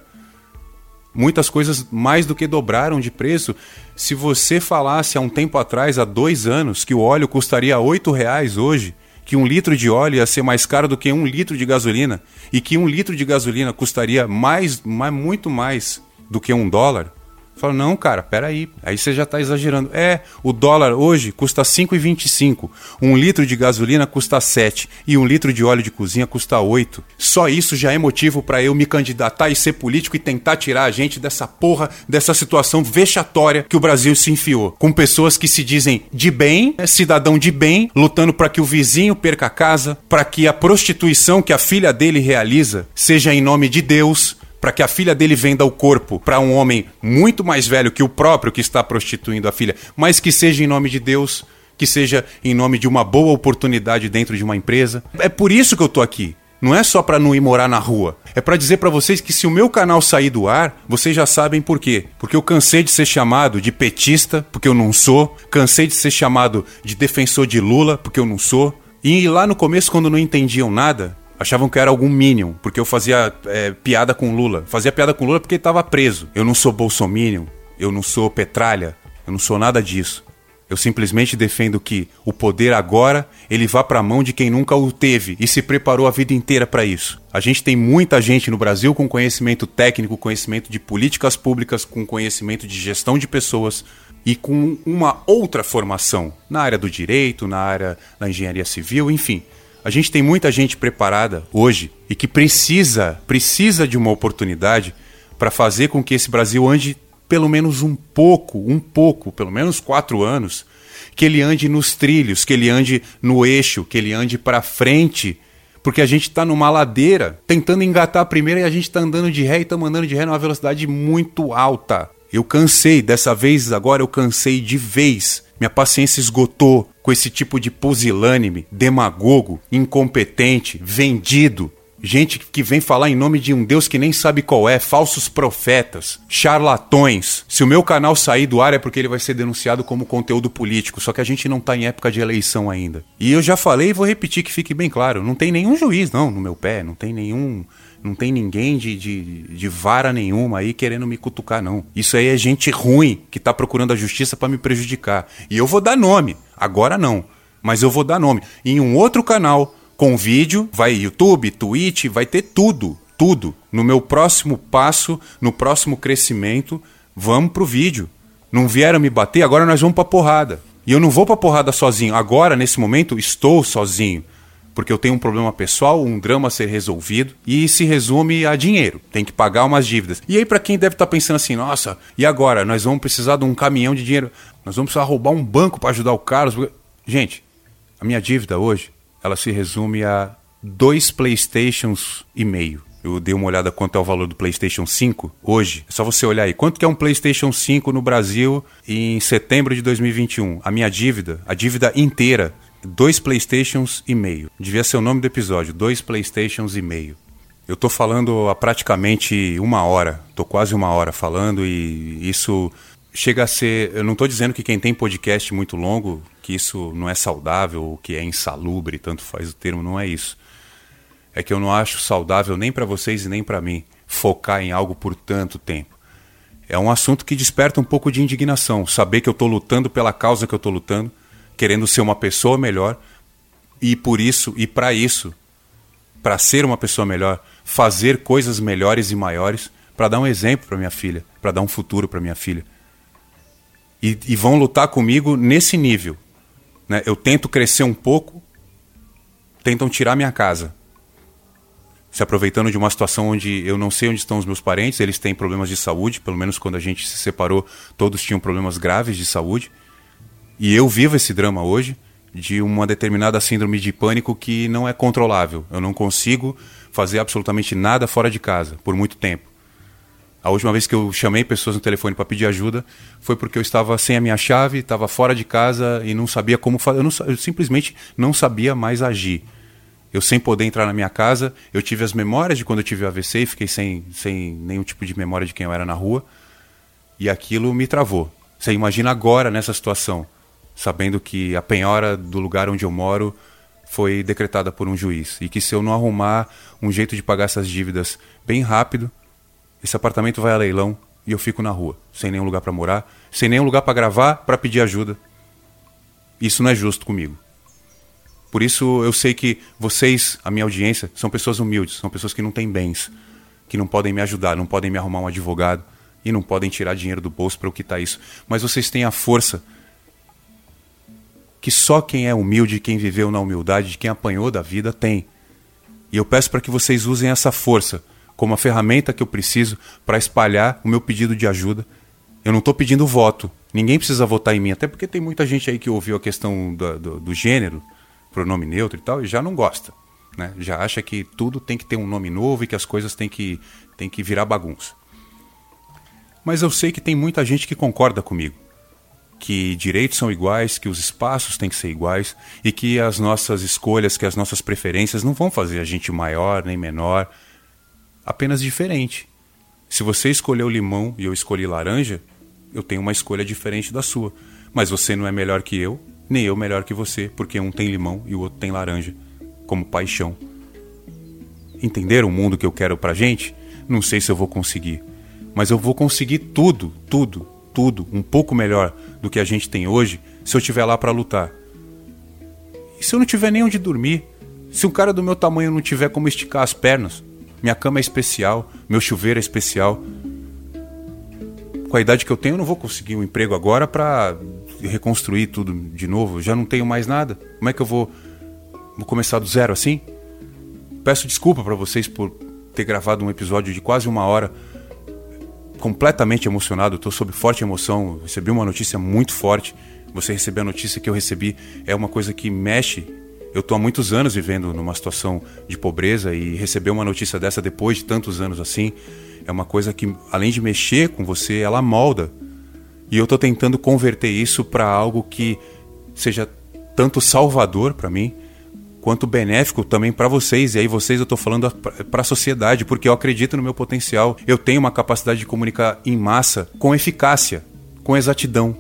Speaker 2: Muitas coisas mais do que dobraram de preço. Se você falasse há um tempo atrás, há dois anos, que o óleo custaria 8 reais hoje, que um litro de óleo ia ser mais caro do que um litro de gasolina e que um litro de gasolina custaria mais, mais muito mais do que um dólar, Fala, não, cara, peraí. Aí você já está exagerando. É, o dólar hoje custa 5,25. Um litro de gasolina custa 7. E um litro de óleo de cozinha custa 8. Só isso já é motivo para eu me candidatar e ser político e tentar tirar a gente dessa porra, dessa situação vexatória que o Brasil se enfiou. Com pessoas que se dizem de bem, é cidadão de bem, lutando para que o vizinho perca a casa, para que a prostituição que a filha dele realiza seja em nome de Deus para que a filha dele venda o corpo para um homem muito mais velho que o próprio que está prostituindo a filha, mas que seja em nome de Deus, que seja em nome de uma boa oportunidade dentro de uma empresa. É por isso que eu tô aqui. Não é só para não ir morar na rua. É para dizer para vocês que se o meu canal sair do ar, vocês já sabem por quê. Porque eu cansei de ser chamado de petista, porque eu não sou. Cansei de ser chamado de defensor de Lula, porque eu não sou. E lá no começo, quando não entendiam nada, achavam que era algum Minion, porque eu fazia é, piada com Lula. Fazia piada com Lula porque ele estava preso. Eu não sou bolsominion, eu não sou petralha, eu não sou nada disso. Eu simplesmente defendo que o poder agora ele vá para a mão de quem nunca o teve e se preparou a vida inteira para isso. A gente tem muita gente no Brasil com conhecimento técnico, conhecimento de políticas públicas, com conhecimento de gestão de pessoas e com uma outra formação na área do direito, na área da engenharia civil, enfim. A gente tem muita gente preparada hoje e que precisa, precisa de uma oportunidade para fazer com que esse Brasil ande pelo menos um pouco, um pouco, pelo menos quatro anos, que ele ande nos trilhos, que ele ande no eixo, que ele ande para frente, porque a gente está numa ladeira tentando engatar a primeira e a gente está andando de ré e estamos andando de ré numa velocidade muito alta. Eu cansei, dessa vez agora eu cansei de vez. Minha paciência esgotou com esse tipo de pusilânime, demagogo, incompetente, vendido. Gente que vem falar em nome de um Deus que nem sabe qual é, falsos profetas, charlatões. Se o meu canal sair do ar é porque ele vai ser denunciado como conteúdo político, só que a gente não está em época de eleição ainda. E eu já falei e vou repetir que fique bem claro: não tem nenhum juiz, não, no meu pé, não tem nenhum. Não tem ninguém de, de, de vara nenhuma aí querendo me cutucar, não. Isso aí é gente ruim que está procurando a justiça para me prejudicar. E eu vou dar nome. Agora não. Mas eu vou dar nome. Em um outro canal, com vídeo, vai YouTube, Twitch, vai ter tudo. Tudo. No meu próximo passo, no próximo crescimento, vamos pro vídeo. Não vieram me bater, agora nós vamos pra porrada. E eu não vou pra porrada sozinho. Agora, nesse momento, estou sozinho. Porque eu tenho um problema pessoal, um drama a ser resolvido e se resume a dinheiro. Tem que pagar umas dívidas. E aí, para quem deve estar tá pensando assim, nossa, e agora? Nós vamos precisar de um caminhão de dinheiro. Nós vamos precisar roubar um banco para ajudar o Carlos. Gente, a minha dívida hoje, ela se resume a dois Playstations e meio. Eu dei uma olhada quanto é o valor do PlayStation 5 hoje. É só você olhar aí. Quanto que é um PlayStation 5 no Brasil em setembro de 2021? A minha dívida, a dívida inteira, dois PlayStations e meio. Devia ser o nome do episódio, dois PlayStations e meio. Eu tô falando há praticamente uma hora, tô quase uma hora falando e isso chega a ser. Eu não estou dizendo que quem tem podcast muito longo, que isso não é saudável que é insalubre, tanto faz o termo, não é isso. É que eu não acho saudável nem para vocês e nem para mim focar em algo por tanto tempo. É um assunto que desperta um pouco de indignação, saber que eu estou lutando pela causa que eu estou lutando, querendo ser uma pessoa melhor e por isso e para isso, para ser uma pessoa melhor, fazer coisas melhores e maiores, para dar um exemplo para minha filha, para dar um futuro para minha filha e, e vão lutar comigo nesse nível. Né? Eu tento crescer um pouco, tentam tirar minha casa. Se aproveitando de uma situação onde eu não sei onde estão os meus parentes, eles têm problemas de saúde, pelo menos quando a gente se separou, todos tinham problemas graves de saúde. E eu vivo esse drama hoje de uma determinada síndrome de pânico que não é controlável. Eu não consigo fazer absolutamente nada fora de casa por muito tempo. A última vez que eu chamei pessoas no telefone para pedir ajuda foi porque eu estava sem a minha chave, estava fora de casa e não sabia como fazer. Eu, eu, simplesmente não sabia mais agir. Eu sem poder entrar na minha casa, eu tive as memórias de quando eu tive AVC e fiquei sem, sem nenhum tipo de memória de quem eu era na rua. E aquilo me travou. Você imagina agora nessa situação, sabendo que a penhora do lugar onde eu moro foi decretada por um juiz e que se eu não arrumar um jeito de pagar essas dívidas bem rápido, esse apartamento vai a leilão e eu fico na rua, sem nenhum lugar para morar, sem nenhum lugar para gravar, para pedir ajuda. Isso não é justo comigo. Por isso eu sei que vocês, a minha audiência, são pessoas humildes, são pessoas que não têm bens, que não podem me ajudar, não podem me arrumar um advogado e não podem tirar dinheiro do bolso para eu quitar isso. Mas vocês têm a força que só quem é humilde, quem viveu na humildade, quem apanhou da vida tem. E eu peço para que vocês usem essa força como a ferramenta que eu preciso para espalhar o meu pedido de ajuda. Eu não estou pedindo voto. Ninguém precisa votar em mim, até porque tem muita gente aí que ouviu a questão do, do, do gênero, pronome neutro e tal, e já não gosta. Né? Já acha que tudo tem que ter um nome novo e que as coisas têm que, têm que virar bagunça. Mas eu sei que tem muita gente que concorda comigo que direitos são iguais, que os espaços têm que ser iguais e que as nossas escolhas, que as nossas preferências não vão fazer a gente maior nem menor, apenas diferente. Se você escolheu limão e eu escolhi laranja, eu tenho uma escolha diferente da sua. Mas você não é melhor que eu, nem eu melhor que você, porque um tem limão e o outro tem laranja, como paixão. Entender o mundo que eu quero pra gente? Não sei se eu vou conseguir. Mas eu vou conseguir tudo, tudo, tudo um pouco melhor do que a gente tem hoje se eu estiver lá para lutar. E se eu não tiver nem onde dormir? Se um cara do meu tamanho não tiver como esticar as pernas? Minha cama é especial, meu chuveiro é especial. Com a idade que eu tenho, eu não vou conseguir um emprego agora para reconstruir tudo de novo. Eu já não tenho mais nada. Como é que eu vou, vou começar do zero assim? Peço desculpa para vocês por ter gravado um episódio de quase uma hora completamente emocionado, estou sob forte emoção, recebi uma notícia muito forte. Você receber a notícia que eu recebi é uma coisa que mexe. Eu estou há muitos anos vivendo numa situação de pobreza e receber uma notícia dessa depois de tantos anos assim é uma coisa que, além de mexer com você, ela molda. E eu estou tentando converter isso para algo que seja tanto salvador para mim, quanto benéfico também para vocês. E aí vocês eu estou falando para a sociedade, porque eu acredito no meu potencial. Eu tenho uma capacidade de comunicar em massa com eficácia, com exatidão.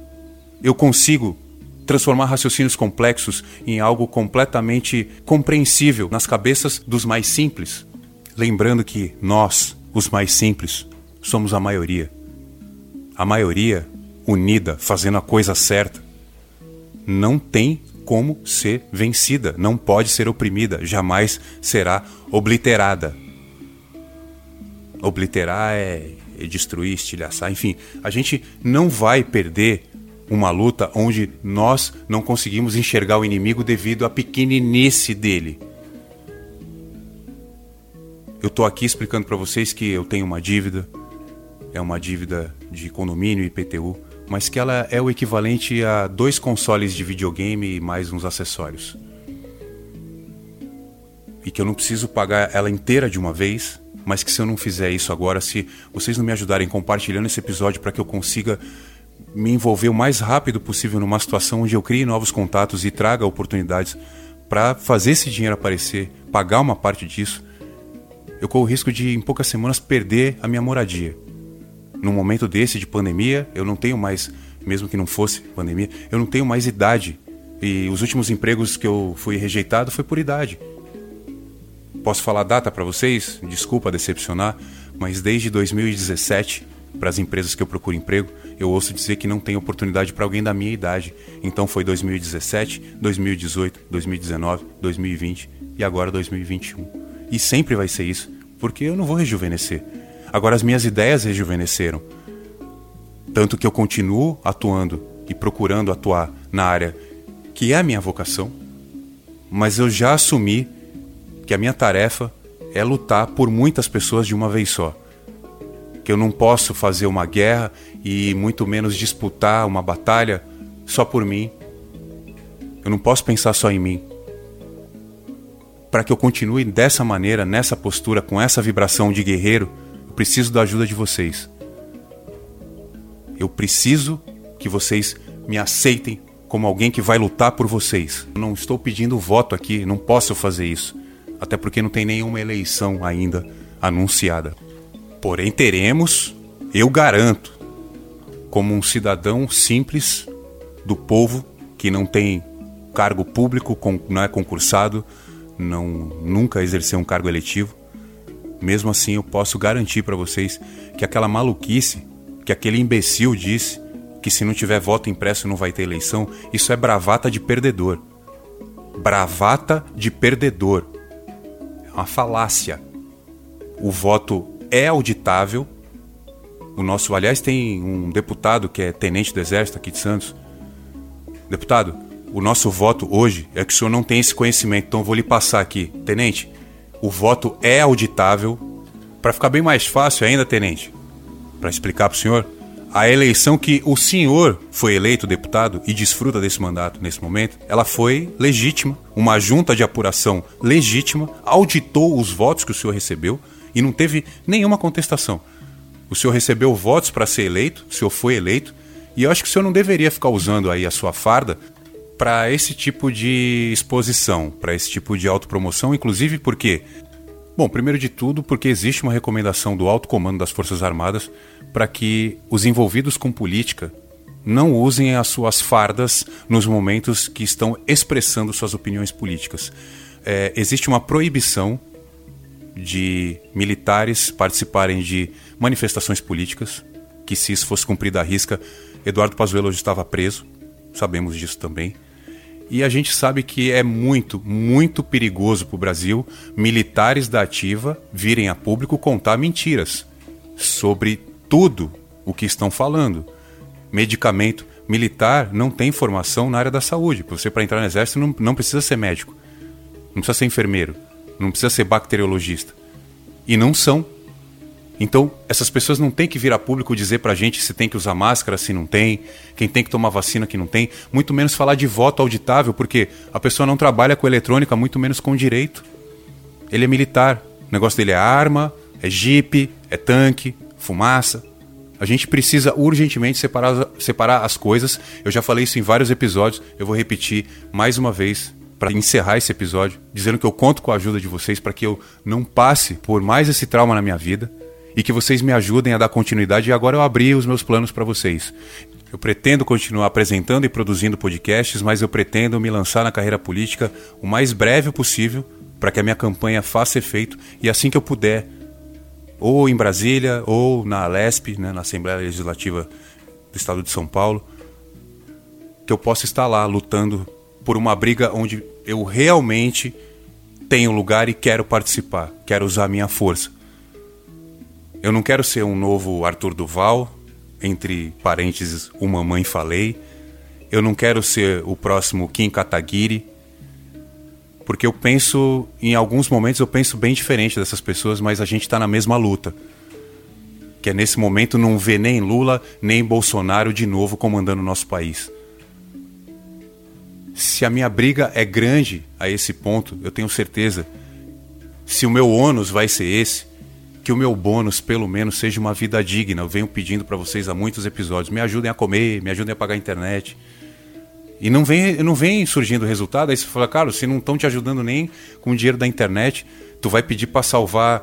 Speaker 2: Eu consigo transformar raciocínios complexos em algo completamente compreensível nas cabeças dos mais simples. Lembrando que nós, os mais simples, somos a maioria. A maioria unida, fazendo a coisa certa. Não tem como ser vencida, não pode ser oprimida, jamais será obliterada. Obliterar é, é destruir, estilhaçar, enfim, a gente não vai perder uma luta onde nós não conseguimos enxergar o inimigo devido à pequeninice dele. Eu estou aqui explicando para vocês que eu tenho uma dívida, é uma dívida de condomínio e IPTU mas que ela é o equivalente a dois consoles de videogame e mais uns acessórios. E que eu não preciso pagar ela inteira de uma vez, mas que se eu não fizer isso agora, se vocês não me ajudarem compartilhando esse episódio para que eu consiga me envolver o mais rápido possível numa situação onde eu crie novos contatos e traga oportunidades para fazer esse dinheiro aparecer, pagar uma parte disso, eu corro o risco de em poucas semanas perder a minha moradia num momento desse de pandemia, eu não tenho mais, mesmo que não fosse pandemia, eu não tenho mais idade. E os últimos empregos que eu fui rejeitado foi por idade. Posso falar data para vocês? Desculpa decepcionar, mas desde 2017, para as empresas que eu procuro emprego, eu ouço dizer que não tem oportunidade para alguém da minha idade. Então foi 2017, 2018, 2019, 2020 e agora 2021. E sempre vai ser isso, porque eu não vou rejuvenescer. Agora as minhas ideias rejuvenesceram. Tanto que eu continuo atuando e procurando atuar na área que é a minha vocação, mas eu já assumi que a minha tarefa é lutar por muitas pessoas de uma vez só. Que eu não posso fazer uma guerra e muito menos disputar uma batalha só por mim. Eu não posso pensar só em mim. Para que eu continue dessa maneira, nessa postura, com essa vibração de guerreiro, preciso da ajuda de vocês. Eu preciso que vocês me aceitem como alguém que vai lutar por vocês. Não estou pedindo voto aqui, não posso fazer isso. Até porque não tem nenhuma eleição ainda anunciada. Porém, teremos, eu garanto, como um cidadão simples do povo que não tem cargo público, não é concursado, não nunca exerceu um cargo eletivo, mesmo assim, eu posso garantir para vocês que aquela maluquice que aquele imbecil disse que se não tiver voto impresso não vai ter eleição, isso é bravata de perdedor. Bravata de perdedor. É uma falácia. O voto é auditável, O nosso, aliás, tem um deputado que é tenente do Exército aqui de Santos. Deputado, o nosso voto hoje é que o senhor não tem esse conhecimento, então vou lhe passar aqui. Tenente, o voto é auditável. Para ficar bem mais fácil ainda, tenente, para explicar para o senhor, a eleição que o senhor foi eleito deputado e desfruta desse mandato nesse momento, ela foi legítima. Uma junta de apuração legítima auditou os votos que o senhor recebeu e não teve nenhuma contestação. O senhor recebeu votos para ser eleito, o senhor foi eleito, e eu acho que o senhor não deveria ficar usando aí a sua farda para esse tipo de exposição, para esse tipo de autopromoção, inclusive porque Bom, primeiro de tudo, porque existe uma recomendação do alto comando das Forças Armadas para que os envolvidos com política não usem as suas fardas nos momentos que estão expressando suas opiniões políticas. É, existe uma proibição de militares participarem de manifestações políticas, que se isso fosse cumprido à risca, Eduardo Pazuello hoje estava preso, sabemos disso também. E a gente sabe que é muito, muito perigoso para o Brasil militares da ativa virem a público contar mentiras sobre tudo o que estão falando. Medicamento militar não tem formação na área da saúde. Você, para entrar no exército, não, não precisa ser médico, não precisa ser enfermeiro, não precisa ser bacteriologista. E não são. Então, essas pessoas não têm que vir a público dizer pra gente se tem que usar máscara, se não tem, quem tem que tomar vacina, que não tem, muito menos falar de voto auditável, porque a pessoa não trabalha com eletrônica, muito menos com direito. Ele é militar. O negócio dele é arma, é jipe, é tanque, fumaça. A gente precisa urgentemente separar, separar as coisas. Eu já falei isso em vários episódios, eu vou repetir mais uma vez para encerrar esse episódio, dizendo que eu conto com a ajuda de vocês para que eu não passe por mais esse trauma na minha vida e que vocês me ajudem a dar continuidade. E agora eu abri os meus planos para vocês. Eu pretendo continuar apresentando e produzindo podcasts, mas eu pretendo me lançar na carreira política o mais breve possível para que a minha campanha faça efeito e assim que eu puder, ou em Brasília, ou na Alesp, né, na Assembleia Legislativa do Estado de São Paulo, que eu possa estar lá lutando por uma briga onde eu realmente tenho lugar e quero participar, quero usar a minha força. Eu não quero ser um novo Arthur Duval, entre parênteses, o Mamãe Falei. Eu não quero ser o próximo Kim Kataguiri, porque eu penso, em alguns momentos eu penso bem diferente dessas pessoas, mas a gente está na mesma luta. Que é nesse momento não ver nem Lula nem Bolsonaro de novo comandando o nosso país. Se a minha briga é grande a esse ponto, eu tenho certeza. Se o meu ônus vai ser esse, que o meu bônus, pelo menos, seja uma vida digna. Eu venho pedindo para vocês há muitos episódios. Me ajudem a comer, me ajudem a pagar a internet. E não vem, não vem surgindo resultado. Aí você fala, cara, se não estão te ajudando nem com o dinheiro da internet, tu vai pedir para salvar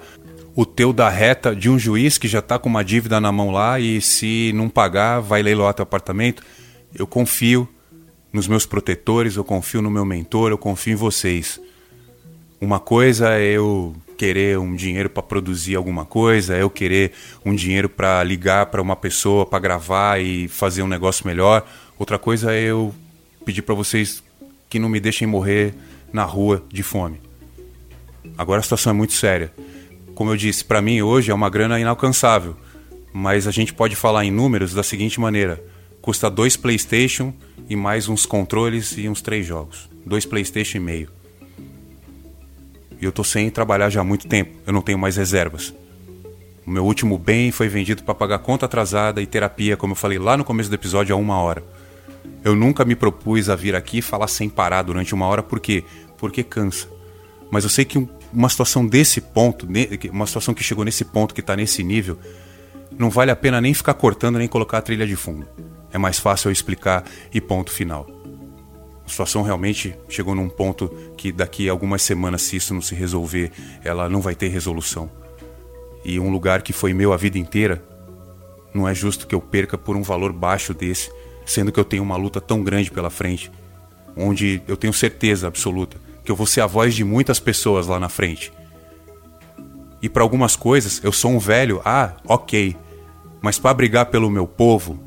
Speaker 2: o teu da reta de um juiz que já está com uma dívida na mão lá e se não pagar, vai leiloar teu apartamento. Eu confio nos meus protetores, eu confio no meu mentor, eu confio em vocês. Uma coisa é eu querer um dinheiro para produzir alguma coisa, é eu querer um dinheiro para ligar para uma pessoa para gravar e fazer um negócio melhor. Outra coisa é eu pedir para vocês que não me deixem morrer na rua de fome. Agora a situação é muito séria. Como eu disse, para mim hoje é uma grana inalcançável, mas a gente pode falar em números da seguinte maneira: custa dois PlayStation e mais uns controles e uns três jogos, dois PlayStation e meio. E eu tô sem trabalhar já há muito tempo. Eu não tenho mais reservas. O meu último bem foi vendido para pagar conta atrasada e terapia, como eu falei lá no começo do episódio, a uma hora. Eu nunca me propus a vir aqui falar sem parar durante uma hora, por quê? Porque cansa. Mas eu sei que uma situação desse ponto, uma situação que chegou nesse ponto, que está nesse nível, não vale a pena nem ficar cortando nem colocar a trilha de fundo. É mais fácil eu explicar e ponto final. A situação realmente chegou num ponto que daqui a algumas semanas, se isso não se resolver, ela não vai ter resolução. E um lugar que foi meu a vida inteira, não é justo que eu perca por um valor baixo desse, sendo que eu tenho uma luta tão grande pela frente, onde eu tenho certeza absoluta que eu vou ser a voz de muitas pessoas lá na frente. E para algumas coisas eu sou um velho, ah, ok, mas para brigar pelo meu povo,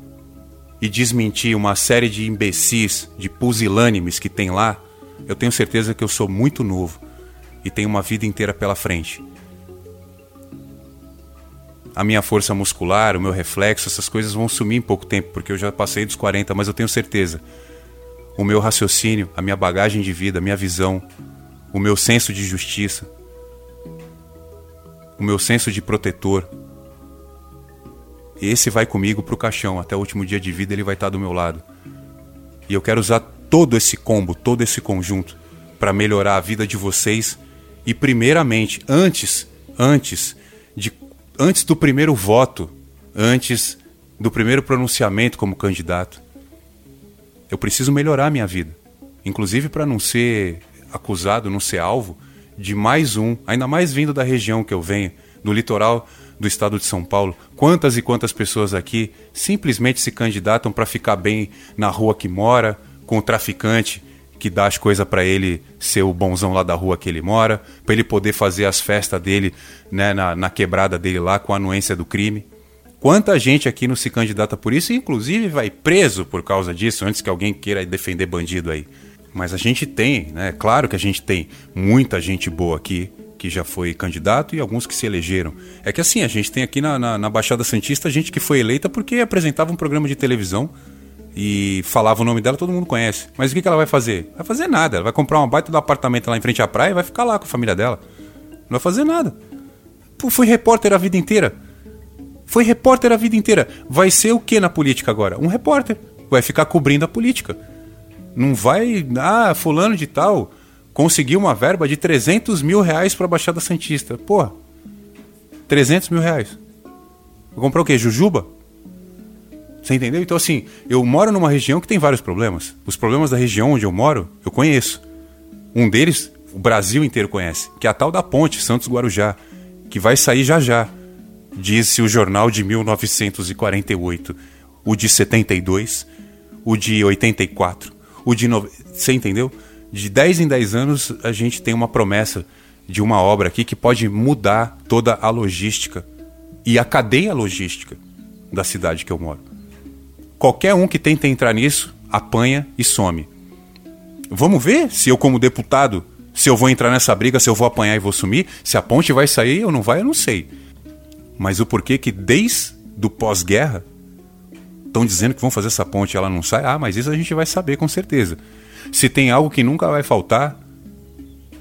Speaker 2: e desmentir uma série de imbecis, de pusilânimes que tem lá, eu tenho certeza que eu sou muito novo e tenho uma vida inteira pela frente. a minha força muscular, o meu reflexo, essas coisas vão sumir em pouco tempo, porque eu já passei dos 40, mas eu tenho certeza. O meu raciocínio, a minha bagagem de vida, a minha visão, o meu senso de justiça, o meu senso de protetor, esse vai comigo pro caixão, até o último dia de vida ele vai estar do meu lado. E eu quero usar todo esse combo, todo esse conjunto para melhorar a vida de vocês e primeiramente, antes, antes de antes do primeiro voto, antes do primeiro pronunciamento como candidato, eu preciso melhorar a minha vida. Inclusive para não ser acusado, não ser alvo de mais um, ainda mais vindo da região que eu venho, do litoral do estado de São Paulo. Quantas e quantas pessoas aqui simplesmente se candidatam para ficar bem na rua que mora, com o traficante que dá as coisas para ele ser o bonzão lá da rua que ele mora, para ele poder fazer as festas dele né, na, na quebrada dele lá com a anuência do crime. Quanta gente aqui não se candidata por isso e inclusive vai preso por causa disso, antes que alguém queira defender bandido aí. Mas a gente tem, né? Claro que a gente tem muita gente boa aqui que já foi candidato e alguns que se elegeram. É que assim, a gente tem aqui na, na, na Baixada Santista gente que foi eleita porque apresentava um programa de televisão e falava o nome dela, todo mundo conhece. Mas o que, que ela vai fazer? Vai fazer nada. Ela vai comprar uma baita do apartamento lá em frente à praia e vai ficar lá com a família dela. Não vai fazer nada. Pô, foi repórter a vida inteira. Foi repórter a vida inteira. Vai ser o que na política agora? Um repórter. Vai ficar cobrindo a política. Não vai. Ah, fulano de tal conseguiu uma verba de 300 mil reais para a Baixada Santista. Porra. 300 mil reais. Vou comprar o quê? Jujuba? Você entendeu? Então, assim, eu moro numa região que tem vários problemas. Os problemas da região onde eu moro, eu conheço. Um deles, o Brasil inteiro conhece, que é a tal da ponte Santos Guarujá, que vai sair já já. Disse o jornal de 1948, o de 72, o de 84, o de. No... Você entendeu? De 10 em 10 anos, a gente tem uma promessa de uma obra aqui que pode mudar toda a logística e a cadeia logística da cidade que eu moro. Qualquer um que tenta entrar nisso apanha e some. Vamos ver se eu, como deputado, se eu vou entrar nessa briga, se eu vou apanhar e vou sumir, se a ponte vai sair ou não vai, eu não sei. Mas o porquê que desde do pós-guerra estão dizendo que vão fazer essa ponte e ela não sai? Ah, mas isso a gente vai saber com certeza. Se tem algo que nunca vai faltar,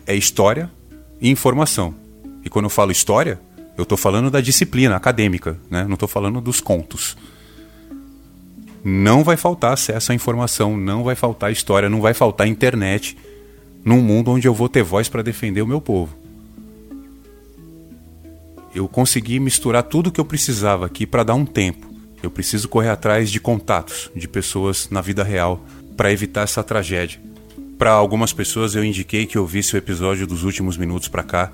Speaker 2: é história e informação. E quando eu falo história, eu estou falando da disciplina acadêmica, né? não estou falando dos contos não vai faltar acesso à informação, não vai faltar história, não vai faltar internet num mundo onde eu vou ter voz para defender o meu povo. Eu consegui misturar tudo o que eu precisava aqui para dar um tempo. Eu preciso correr atrás de contatos, de pessoas na vida real, para evitar essa tragédia. Para algumas pessoas eu indiquei que eu visse o episódio dos últimos minutos para cá,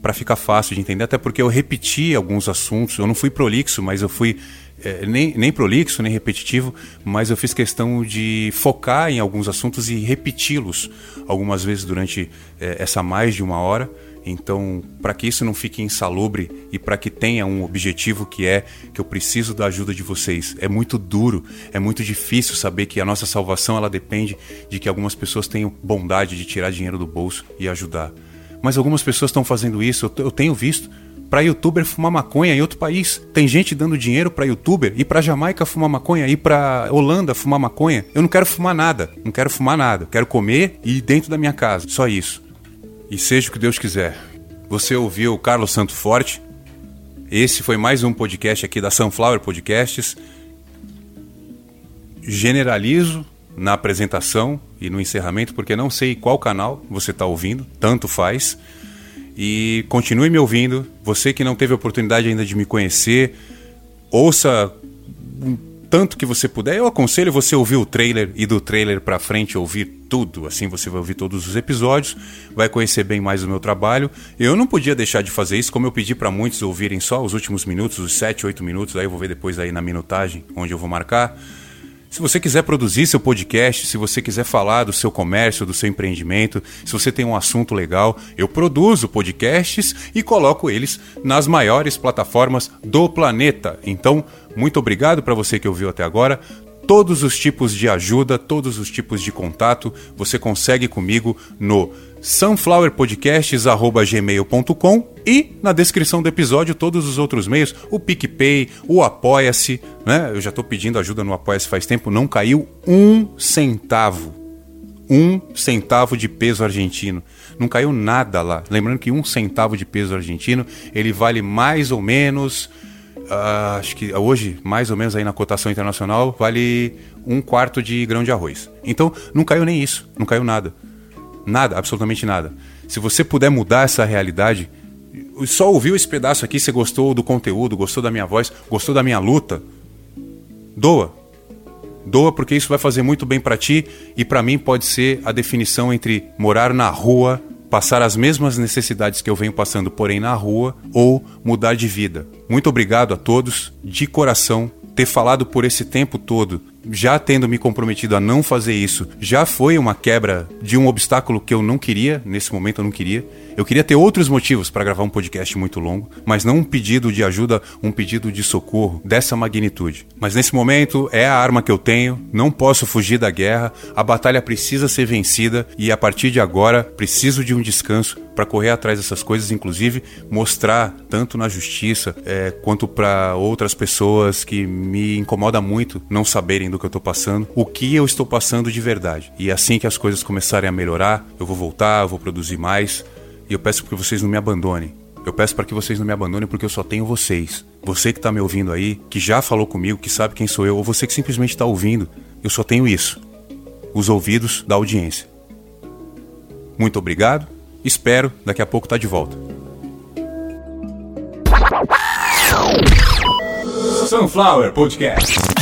Speaker 2: para ficar fácil de entender, até porque eu repeti alguns assuntos, eu não fui prolixo, mas eu fui é, nem, nem prolixo, nem repetitivo, mas eu fiz questão de focar em alguns assuntos e repeti-los algumas vezes durante é, essa mais de uma hora. Então, para que isso não fique insalubre e para que tenha um objetivo que é que eu preciso da ajuda de vocês. É muito duro, é muito difícil saber que a nossa salvação ela depende de que algumas pessoas tenham bondade de tirar dinheiro do bolso e ajudar. Mas algumas pessoas estão fazendo isso, eu tenho visto para youtuber fumar maconha em outro país. Tem gente dando dinheiro para youtuber ir para Jamaica fumar maconha, ir para Holanda fumar maconha. Eu não quero fumar nada, não quero fumar nada. quero comer e ir dentro da minha casa. Só isso. E seja o que Deus quiser. Você ouviu o Carlos Santo Forte? Esse foi mais um podcast aqui da Sunflower Podcasts. Generalizo na apresentação e no encerramento, porque não sei qual canal você está ouvindo, tanto faz. E continue me ouvindo. Você que não teve a oportunidade ainda de me conhecer, ouça tanto que você puder. Eu aconselho você ouvir o trailer e do trailer para frente ouvir tudo. Assim você vai ouvir todos os episódios, vai conhecer bem mais o meu trabalho. Eu não podia deixar de fazer isso, como eu pedi para muitos ouvirem só os últimos minutos, os 7, 8 minutos. Aí eu vou ver depois aí na minutagem, onde eu vou marcar. Se você quiser produzir seu podcast, se você quiser falar do seu comércio, do seu empreendimento, se você tem um assunto legal, eu produzo podcasts e coloco eles nas maiores plataformas do planeta. Então, muito obrigado para você que ouviu até agora. todos os tipos de ajuda, todos os tipos de contato, você consegue comigo no sunflowerpodcasts.gmail.com e na descrição do episódio todos os outros meios, o PicPay, o Apoia-se, né? Eu já estou pedindo ajuda no Apoia-se faz tempo, não caiu um centavo. Um centavo de peso argentino. Não caiu nada lá. Lembrando que um centavo de peso argentino, ele vale mais ou menos Uh, acho que hoje, mais ou menos aí na cotação internacional, vale um quarto de grão de arroz. Então, não caiu nem isso, não caiu nada. Nada, absolutamente nada. Se você puder mudar essa realidade, só ouviu esse pedaço aqui, você gostou do conteúdo, gostou da minha voz, gostou da minha luta, doa. Doa porque isso vai fazer muito bem para ti e para mim pode ser a definição entre morar na rua passar as mesmas necessidades que eu venho passando, porém na rua, ou mudar de vida. Muito obrigado a todos, de coração, ter falado por esse tempo todo, já tendo me comprometido a não fazer isso, já foi uma quebra de um obstáculo que eu não queria, nesse momento eu não queria. Eu queria ter outros motivos para gravar um podcast muito longo, mas não um pedido de ajuda, um pedido de socorro dessa magnitude. Mas nesse momento é a arma que eu tenho, não posso fugir da guerra, a batalha precisa ser vencida e a partir de agora preciso de um descanso para correr atrás dessas coisas, inclusive mostrar tanto na justiça é, quanto para outras pessoas que me incomoda muito não saberem do que eu estou passando, o que eu estou passando de verdade. E assim que as coisas começarem a melhorar, eu vou voltar, eu vou produzir mais e eu peço que vocês não me abandonem. Eu peço para que vocês não me abandonem porque eu só tenho vocês. Você que está me ouvindo aí, que já falou comigo, que sabe quem sou eu, ou você que simplesmente está ouvindo, eu só tenho isso. Os ouvidos da audiência. Muito obrigado. Espero daqui a pouco estar tá de volta.
Speaker 1: Sunflower Podcast.